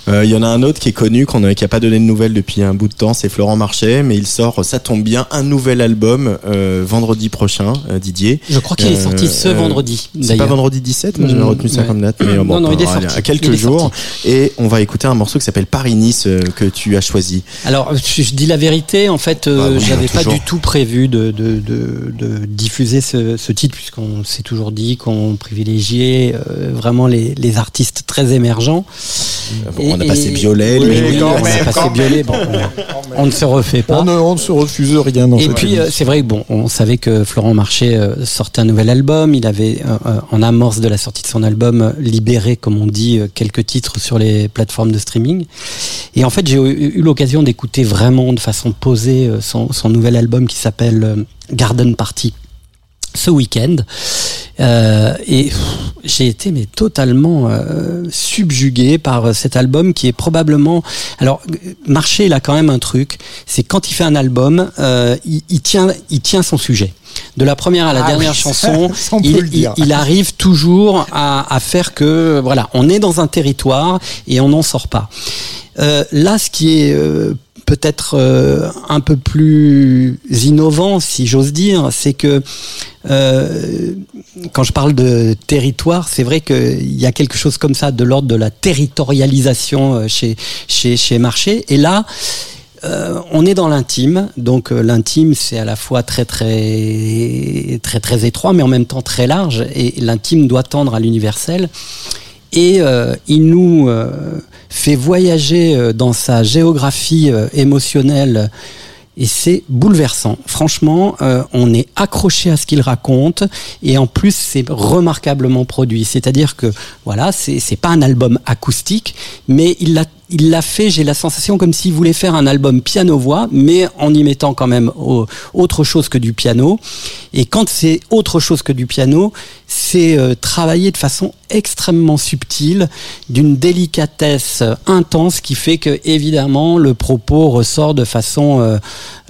Euh, Il y en a un autre qui est connu, qu'on a- qui a pas donné de nouvelles depuis un bout de temps, c'est Florent Marchais, mais il sort, ça tombe bien, un nouvel album euh, vendredi prochain, euh, Didier. Je crois qu'il est sorti ce vendredi. C'est pas vendredi 17, moi j'avais Mm, retenu ça ouais. comme date, mais bon, Non, non, il est sorti. à quelques est jours. sorti. Et on va écouter un morceau qui s'appelle Paris-Nice que tu as choisi. Alors, je, je dis la vérité, en fait, Bah oui, j'avais pas toujours. du tout prévu de, de, de, de diffuser ce, ce titre, puisqu'on s'est toujours dit qu'on privilégiait vraiment les, les artistes très émergents. Bon, Et- on a passé et- Biolay, Oui, mais oui, quand on même, a passé quand Biolay, bon, on, on ne se refait pas. On ne, on ne se refuse rien dans Et cette puis euh, c'est vrai que bon, on savait que Florent Marché euh, sortait un nouvel album. Il avait euh, en amorce de la sortie de son album libéré, comme on dit, euh, quelques titres sur les plateformes de streaming. Et en fait, j'ai eu, eu l'occasion d'écouter vraiment de façon posée euh, son, son nouvel album qui s'appelle euh, Garden Party ce week-end. Euh, et j'ai été mais totalement euh, subjugué par euh, cet album qui est probablement alors Marché il a quand même un truc c'est quand il fait un album euh, il, il tient il tient son sujet. De la première à la Ah dernière oui, *laughs* chanson ça, il- il arrive toujours à, à faire que voilà on est dans un territoire et on n'en sort pas. Euh, là, ce qui est euh, peut-être euh, un peu plus innovant, si j'ose dire, c'est que euh, quand je parle de territoire, c'est vrai qu'il y a quelque chose comme ça de l'ordre de la territorialisation euh, chez chez chez Marché. Et là. euh, on est dans l'intime, donc euh, l'intime c'est à la fois très très très très étroit, mais en même temps très large, et l'intime doit tendre à l'universel. Et euh, il nous euh, fait voyager euh, dans sa géographie euh, émotionnelle. Et c'est bouleversant. Franchement, euh, on est accroché à ce qu'il raconte et en plus c'est remarquablement produit. C'est-à-dire que voilà, c'est pas un album acoustique, mais il l'a il l'a fait. J'ai la sensation comme s'il voulait faire un album piano voix, mais en y mettant quand même au- autre chose que du piano. Et quand c'est autre chose que du piano, c'est euh, travaillé de façon extrêmement subtile, d'une délicatesse euh, intense qui fait que évidemment le propos ressort de façon euh,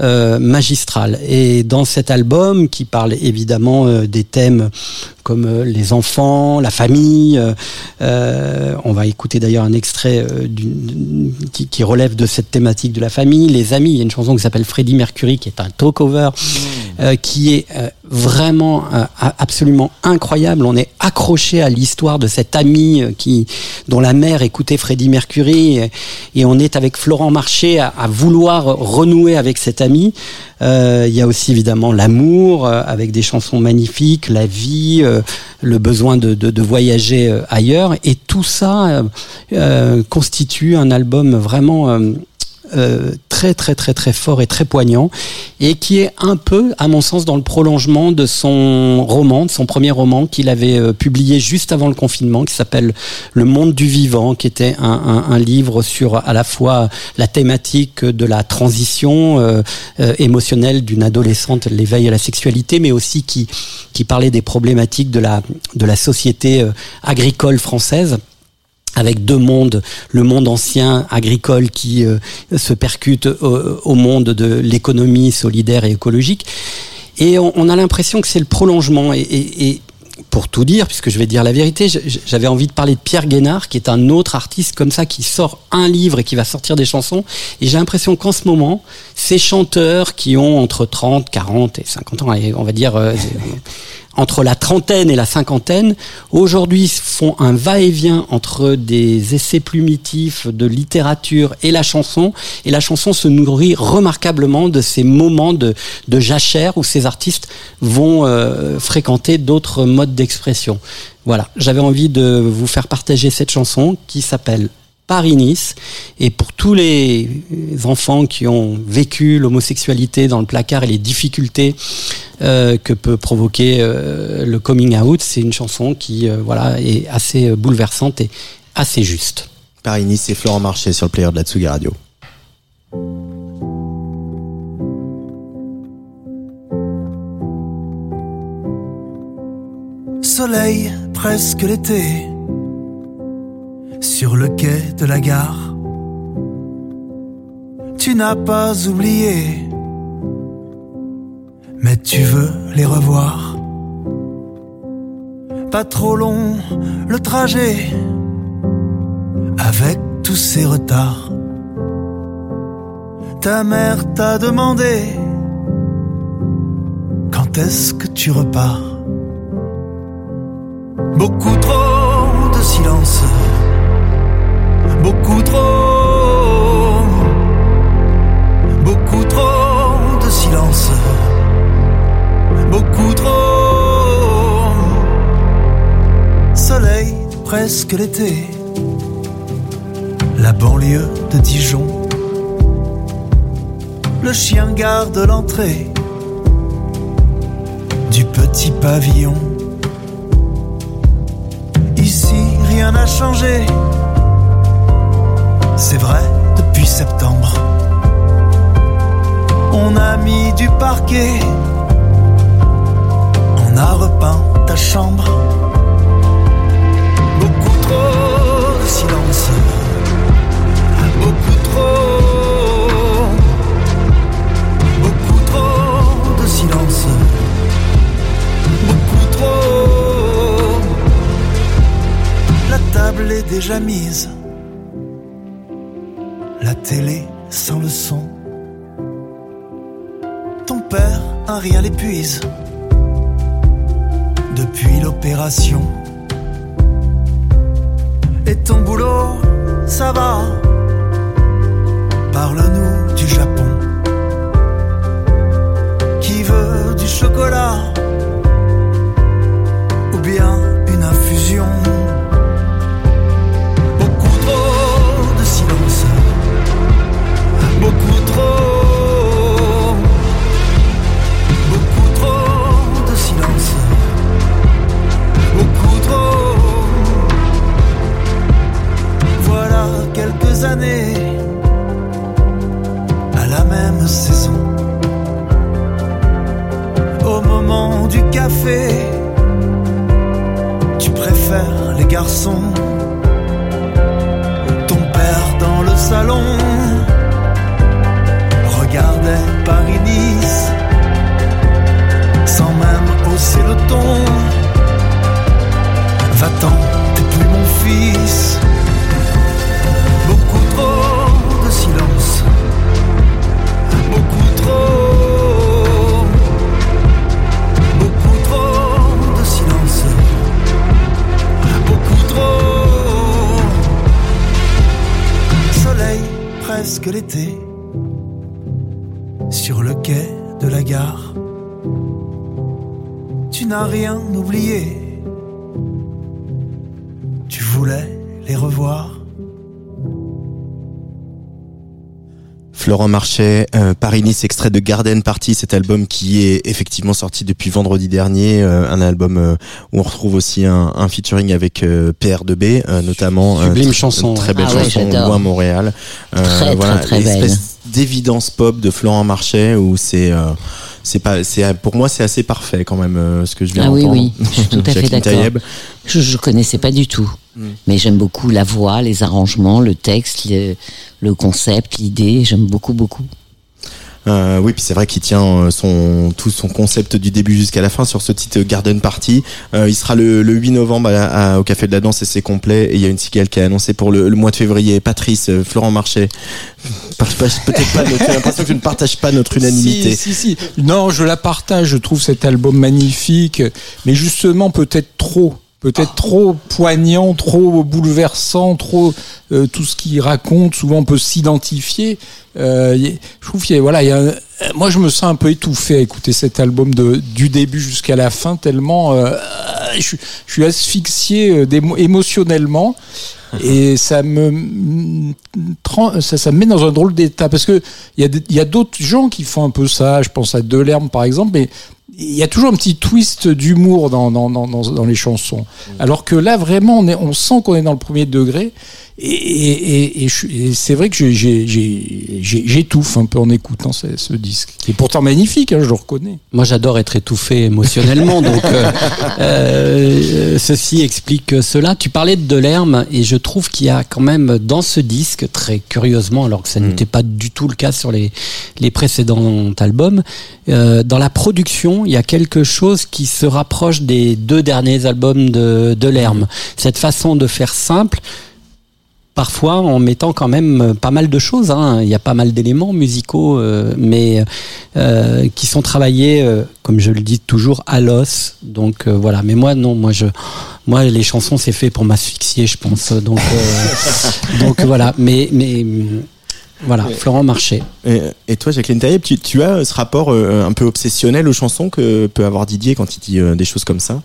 euh, magistrale. Et dans cet album qui parle évidemment euh, des thèmes comme les enfants, la famille, on va écouter d'ailleurs un extrait d'une- qui, qui relève de cette thématique de la famille, les amis. Il y a une chanson qui s'appelle Freddie Mercury qui est un talk-over euh, qui est euh, vraiment euh, absolument incroyable. On est accroché à l'histoire de cet ami euh, qui, dont la mère écoutait Freddie Mercury et, on est avec Florent Marché à, à vouloir renouer avec cet ami. Euh, Il y a aussi évidemment l'amour euh, avec des chansons magnifiques, la vie, euh, le besoin de, de, de voyager euh, ailleurs et tout ça constitue un album vraiment euh, très très très très fort et très poignant et qui est un peu à mon sens dans le prolongement de son roman, de son premier roman qu'il avait euh, publié juste avant le confinement qui s'appelle Le monde du vivant qui était un, un, un livre sur à la fois la thématique de la transition euh, euh, émotionnelle d'une adolescente, l'éveil à la sexualité mais aussi qui qui parlait des problématiques de la de la société agricole française avec deux mondes, le monde ancien agricole qui euh, se percute au, monde de l'économie solidaire et écologique. Et on, a l'impression que c'est le prolongement. Et, pour tout dire, puisque je vais dire la vérité, j'avais envie de parler de Pierre Guénard, qui est un autre artiste comme ça, qui sort un livre et qui va sortir des chansons. Et j'ai l'impression qu'en ce moment, ces chanteurs qui ont entre 30, 40 et 50 ans, on va dire euh, entre la trentaine et la cinquantaine, aujourd'hui font un va-et-vient entre des essais plumitifs de littérature et la chanson. Et la chanson se nourrit remarquablement de ces moments de, jachère où ces artistes vont euh, fréquenter d'autres modes d'expression. Voilà, j'avais envie de vous faire partager cette chanson qui s'appelle Paris-Nice. Et pour tous les enfants qui ont vécu l'homosexualité dans le placard et les difficultés euh, que peut provoquer euh, le coming out, c'est une chanson qui euh, voilà est assez bouleversante et assez juste. Paris-Nice et Florent Marché sur le player de la Tsugi Radio. Soleil, presque l'été, sur le quai de la gare. Tu n'as pas oublié, mais tu veux les revoir. Pas trop long le trajet, avec tous ces retards. Ta mère t'a demandé, quand est-ce que tu repars? Beaucoup trop de silence. Beaucoup trop. Beaucoup trop de silence. Beaucoup trop. Soleil, presque l'été. La banlieue de Dijon. Le chien garde l'entrée du petit pavillon. Ici, rien n'a changé. C'est vrai, depuis septembre. On a mis du parquet. On a repeint ta chambre. Beaucoup trop de silence. Beaucoup trop. Beaucoup trop de silence. Beaucoup trop. La table est déjà mise. La télé sans le son. Ton père, un rien l'épuise. Depuis l'opération. Et ton boulot, ça va. Parle-nous du Japon. Qui veut du chocolat? Ou bien une infusion? Beaucoup trop de silence. Beaucoup trop. Voilà quelques années à la même saison. Au moment du café, tu préfères les garçons. Presque l'été. Sur le quai de la gare. Tu n'as rien oublié. Florent Marchais, euh, Paris-Nice, extrait de Garden Party, cet album qui est effectivement sorti depuis vendredi dernier, euh, un album euh, où on retrouve aussi un, un featuring avec euh, PR2B, euh, notamment. Sublime chanson, Très belle Ah ouais, chanson, j'adore. Loin Montréal. Euh, Très, très, très belle. l'espèce d'évidence pop de Florent Marchais où c'est... c'est pas, c'est pour moi c'est assez parfait quand même euh, ce que je viens Ah oui, d'entendre. oui, je suis tout à *laughs* fait d'accord. Je, je connaissais pas du tout. Mm. Mais j'aime beaucoup la voix, les arrangements, le texte, le, le concept, l'idée. J'aime beaucoup, beaucoup. Euh, oui, puis c'est vrai qu'il tient euh, son tout son concept du début jusqu'à la fin sur ce titre Garden Party. Euh, il sera le, le 8 novembre à- à- au Café de la Danse et c'est complet. Et il y a une cigale qui a annoncé pour le, le mois de février. Patrice, euh, Florent Marchais. *laughs* Peut-être pas. notre- J'ai l'impression que je ne partage pas notre unanimité. Si, si, si. Non, je la partage. Je trouve cet album magnifique, mais justement peut-être trop. Peut-être trop poignant, trop bouleversant, trop euh, tout ce qu'il raconte. Souvent, on peut s'identifier. Euh, je trouve qu'il y a, voilà, il y a un- moi, je me sens un peu étouffé à écouter cet album de, du début jusqu'à la fin, tellement euh, je, suis- je suis asphyxié euh, émotionnellement. *laughs* Et ça me ça, ça me met dans un drôle d'état parce que il y a y a d'autres gens qui font un peu ça. Je pense à Delerme par exemple, mais il y a toujours un petit twist d'humour dans, dans, dans, dans, les chansons. Alors que là, vraiment, on, est, on sent qu'on est dans le premier degré. Et, et, et, et c'est vrai que j'étouffe un peu en écoutant ce, ce disque, qui est pourtant magnifique, hein, je le reconnais. Moi, j'adore être étouffé émotionnellement, donc euh, *laughs* euh, ceci explique cela. Tu parlais de Delerme, et je trouve qu'il y a quand même dans ce disque, très curieusement, alors que ça n'était pas du tout le cas sur les, les précédents albums, euh, dans la production, il y a quelque chose qui se rapproche des deux derniers albums de Delerme. Cette façon de faire simple, parfois en mettant quand même pas mal de choses. hein. Il y a pas mal d'éléments musicaux, euh, mais euh, qui sont travaillés, euh, comme je le dis toujours, à l'os. Donc euh, voilà. Mais moi non, moi je, moi les chansons c'est fait pour m'asphyxier, je pense. Donc euh, *laughs* donc voilà. Mais mais voilà, Florent Marché. Et, et toi, Jacqueline Taïeb, tu, tu as ce rapport euh, un peu obsessionnel aux chansons que peut avoir Didier quand il dit euh, des choses comme ça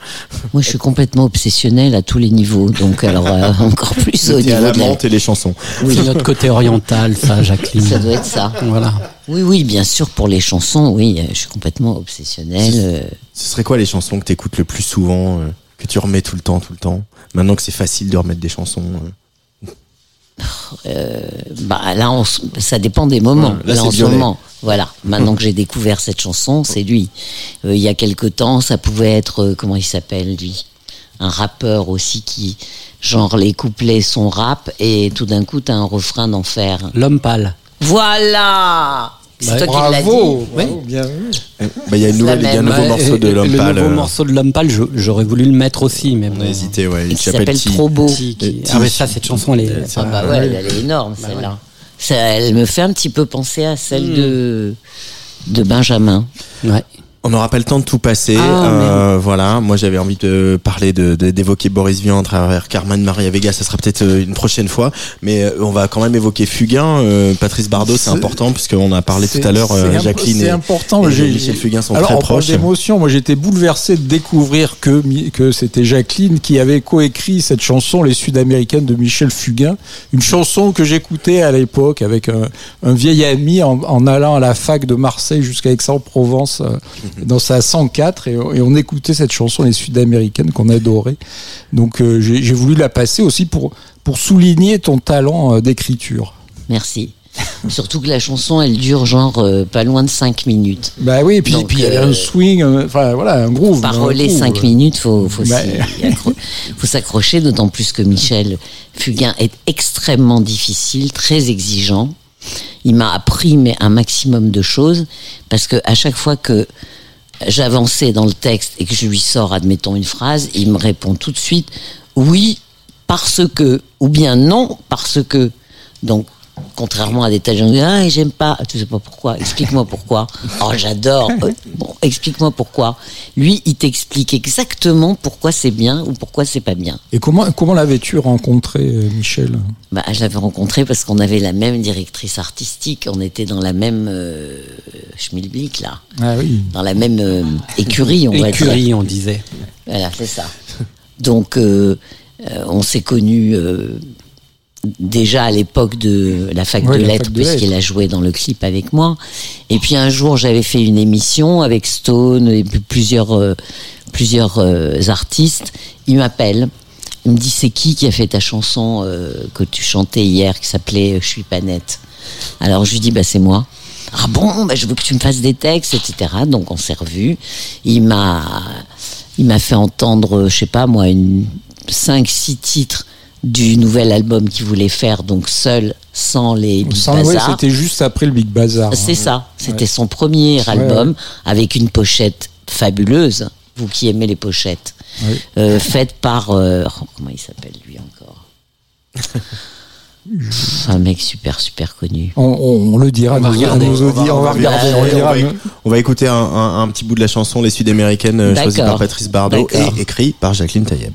Moi, je suis complètement obsessionnelle à tous les niveaux, donc alors euh, *laughs* encore plus au niveau à la de la- menthe et les chansons. Oui. C'est notre côté oriental, ça, Jacqueline. Ça doit être ça. Voilà. Oui, oui, bien sûr, pour les chansons, oui, euh, je suis complètement obsessionnelle. euh, Ce serait quoi les chansons que tu écoutes le plus souvent, euh, que tu remets tout le temps, tout le temps? Maintenant que c'est facile de remettre des chansons. Euh. Bah là, on ça dépend des moments. Ouais, là, en ce moment, voilà. Maintenant que j'ai découvert cette chanson, *laughs* c'est lui. Euh, il y a quelque temps, ça pouvait être euh, comment il s'appelle lui, un rappeur aussi qui, genre les couplets sont rap et tout d'un coup t'as un refrain d'enfer. L'homme pâle. Voilà. C'est Bah, toi qui l'as dit. bravo, bien vu. Bah, Il y a, une nouvelle, il y a un nouveau Bah, morceau de l'homme Le pâle. nouveau euh, morceau de l'homme pâle, j'aurais voulu le mettre aussi, mais On a hésité, ouais. Qui s'appelle. Trop beau. Ti. Ah mais ça, cette chanson, elle est. Ah bah ouais, elle est énorme celle-là. Ça, elle me fait un petit peu penser à celle de de Benjamin. Ouais. On n'aura pas le temps de tout passer. Ah, euh, voilà, moi j'avais envie de parler de de- d'évoquer Boris Vian à travers Carmen Maria Vega. Ça sera peut-être euh, une prochaine fois, mais euh, on va quand même évoquer Fugain. Euh, Patrice Bardot, c'est important puisqu'on a parlé tout à l'heure. euh, Jacqueline C'est et, important. et Michel Fugain sont Alors, très proches. d'émotion. Moi, j'étais bouleversé de découvrir que, que c'était Jacqueline qui avait coécrit cette chanson, Les Sud-Américaines de Michel Fugain. Une chanson que j'écoutais à l'époque avec un, un vieil ami en, en allant à la fac de Marseille jusqu'à Aix-en-Provence euh, dans sa 104 et, et on écoutait cette chanson, Les Sud-Américaines, qu'on adorait. Donc, euh, j'ai voulu la passer aussi pour, pour souligner ton talent euh, d'écriture. Merci. *laughs* Surtout que la chanson, elle dure genre euh, pas loin de 5 minutes. Bah oui, et puis Donc, puis il y euh, un swing, enfin voilà, un groove. Par un relais groove. 5 minutes, faut faut Bah, faut s'accrocher, d'autant plus que Michel Fugain est extrêmement difficile, très exigeant. Il m'a appris mais un maximum de choses parce que à chaque fois que j'avançais dans le texte et que je lui sors, admettons, une phrase, il me répond tout de suite oui parce que ou bien non parce que. Donc Contrairement à des tas de gens qui disent Ah, j'aime pas. Tu sais pas pourquoi. Explique-moi pourquoi. Oh, j'adore. *laughs* Bon, explique-moi pourquoi. Lui, il t'explique exactement pourquoi c'est bien ou pourquoi c'est pas bien. Et comment, comment l'avais-tu rencontré, euh, Michel? Bah, je l'avais rencontré parce qu'on avait la même directrice artistique. On était dans la même euh, schmilblick, là. Ah oui. Dans la même euh, écurie, on va dire. Écurie, on disait. Voilà, c'est ça. Donc, euh, euh, on s'est connus euh, déjà à l'époque de la fac Ouais, de lettres, puisqu'il a joué dans le clip avec moi. Et puis un jour, j'avais fait une émission avec Stone et plusieurs, euh, plusieurs euh, artistes. Il m'appelle. Il me dit c'est qui qui a fait ta chanson euh, que tu chantais hier qui s'appelait Je suis pas nette? Alors je lui dis bah c'est moi. Ah bon, bah, je veux que tu me fasses des textes, etc. Donc on s'est revus. Il m'a, il m'a fait entendre, je sais pas moi, une cinq, six titres du nouvel album qu'il voulait faire, donc seul, sans les Big Sans- ouais, Bazar. C'était juste après le Big Bazar. C'est ça, c'était Ouais. son premier album ouais. avec une pochette fabuleuse, vous qui aimez les pochettes, Ouais. euh, faite par... euh, oh, comment il s'appelle lui encore Pff, *laughs* Un mec super super connu. On, on- on le dira, On va regarder. on va écouter un, un- un petit bout de la chanson Les Sud-Américaines euh, choisie par Patrice Bardot et écrit par Jacqueline Taïeb.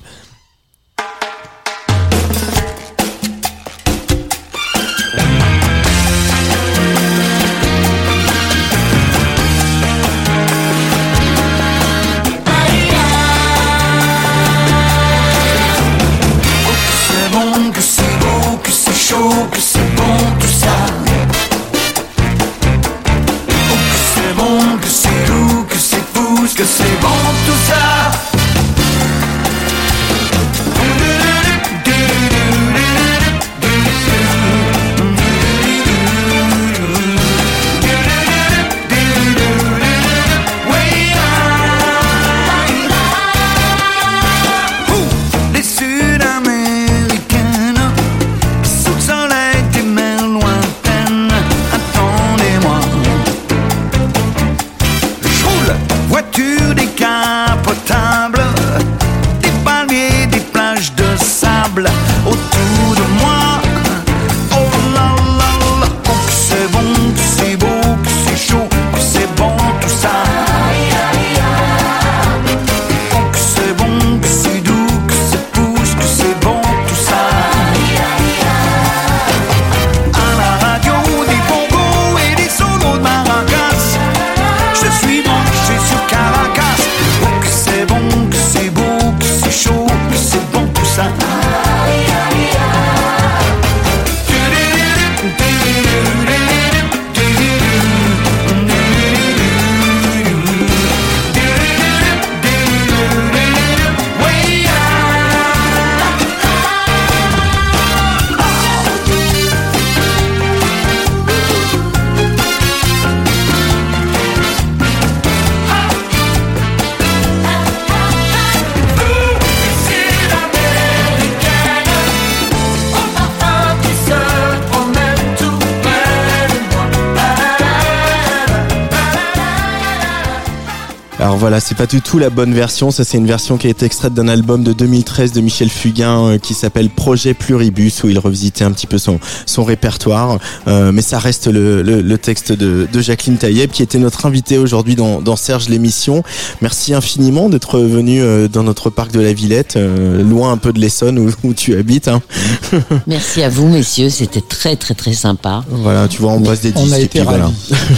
C'est pas du tout la bonne version. Ça, c'est une version qui a été extraite d'un album de 2013 de Michel Fugain euh, qui s'appelle Projet Pluribus, où il revisitait un petit peu son, son répertoire. Euh, mais ça reste le, le, le texte de, de Jacqueline Taïeb, qui était notre invitée aujourd'hui dans, dans Serge l'émission. Merci infiniment d'être venu euh, dans notre parc de la Villette, euh, loin un peu de l'Essonne où, où tu habites. Hein. *laughs* Merci à vous messieurs, c'était très très très sympa. Voilà, tu vois, on passe des On disques. a et été puis voilà.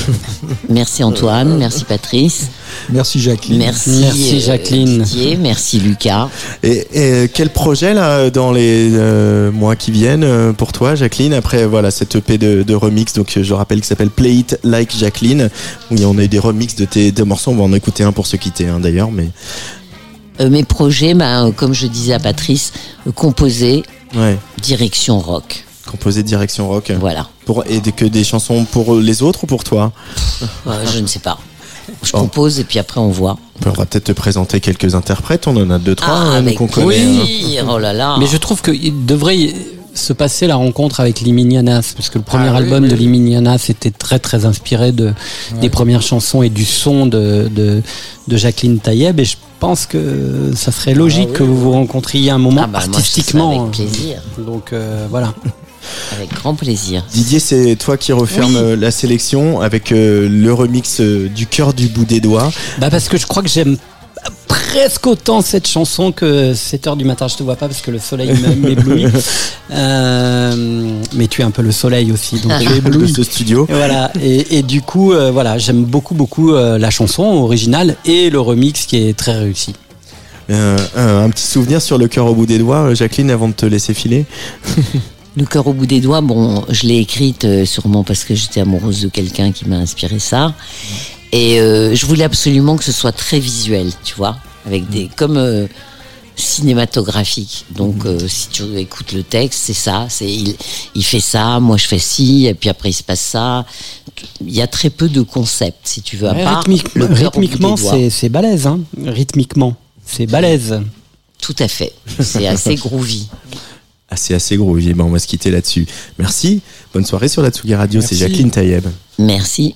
*laughs* Merci Antoine, merci Patrice, Merci Jacqueline. Merci, Merci, euh, Jacqueline. Didier, merci Lucas. Et, et quel projet là dans les euh, mois qui viennent euh, pour toi, Jacqueline Après voilà cette EP de, de remix, donc je rappelle qu'il s'appelle Play It Like Jacqueline. Où on a eu des remixes de tes deux morceaux. On va en écouter un pour se quitter hein, d'ailleurs, mais Euh, mes projets, bah, euh, comme je disais à Patrice, euh, composer, ouais, direction rock. composé direction rock. Voilà. Pour et que des chansons pour les autres ou pour toi? Euh, je ne sais pas. Je Oh. compose et puis après on voit. On va peut-être te présenter quelques interprètes. On en a deux trois Ah, hein, qu'on connaît. hein. plaisir. Oh là là. Mais je trouve qu'il devrait se passer la rencontre avec Liminianas, parce que le premier Ah oui, album oui. de Liminianas était très très inspiré de, des premières chansons et du son de, de, de Jacqueline Taïeb, et je pense que ça serait logique Ah oui, que vous vous rencontriez un moment Ah bah, moi, je artistiquement. avec plaisir. Donc euh, voilà. Avec grand plaisir. Didier, c'est toi qui referme Oui. euh, la sélection avec euh, le remix euh, du cœur du bout des doigts. Bah parce que je crois que j'aime presque autant cette chanson que 7 heures du matin je te vois pas parce que le soleil *laughs* m'éblouit Euh, mais tu es un peu le soleil aussi donc tu de ce studio. Et voilà et, et du coup euh, voilà j'aime beaucoup beaucoup euh, la chanson originale et le remix qui est très réussi Euh, un, un petit souvenir sur le cœur au bout des doigts, Jacqueline, avant de te laisser filer. *laughs* Le cœur au bout des doigts, bon, je l'ai écrite euh, sûrement parce que j'étais amoureuse de quelqu'un qui m'a inspiré ça. Et euh, je voulais absolument que ce soit très visuel, tu vois, avec des comme euh, cinématographique. Donc, euh, si tu écoutes le texte, c'est ça. C'est il, il fait ça, moi je fais ci, et puis après il se passe ça. Il y a très peu de concepts, si tu veux. À Ouais, part rythmique- le rythmiquement c'est balèze hein rythmiquement c'est balèze Tout à fait. C'est assez *laughs* groovy. Assez assez groovy. Ben, on va se quitter là-dessus. Merci. Bonne soirée sur la Tsugi Radio. C'est. Jacqueline Taïeb. Merci.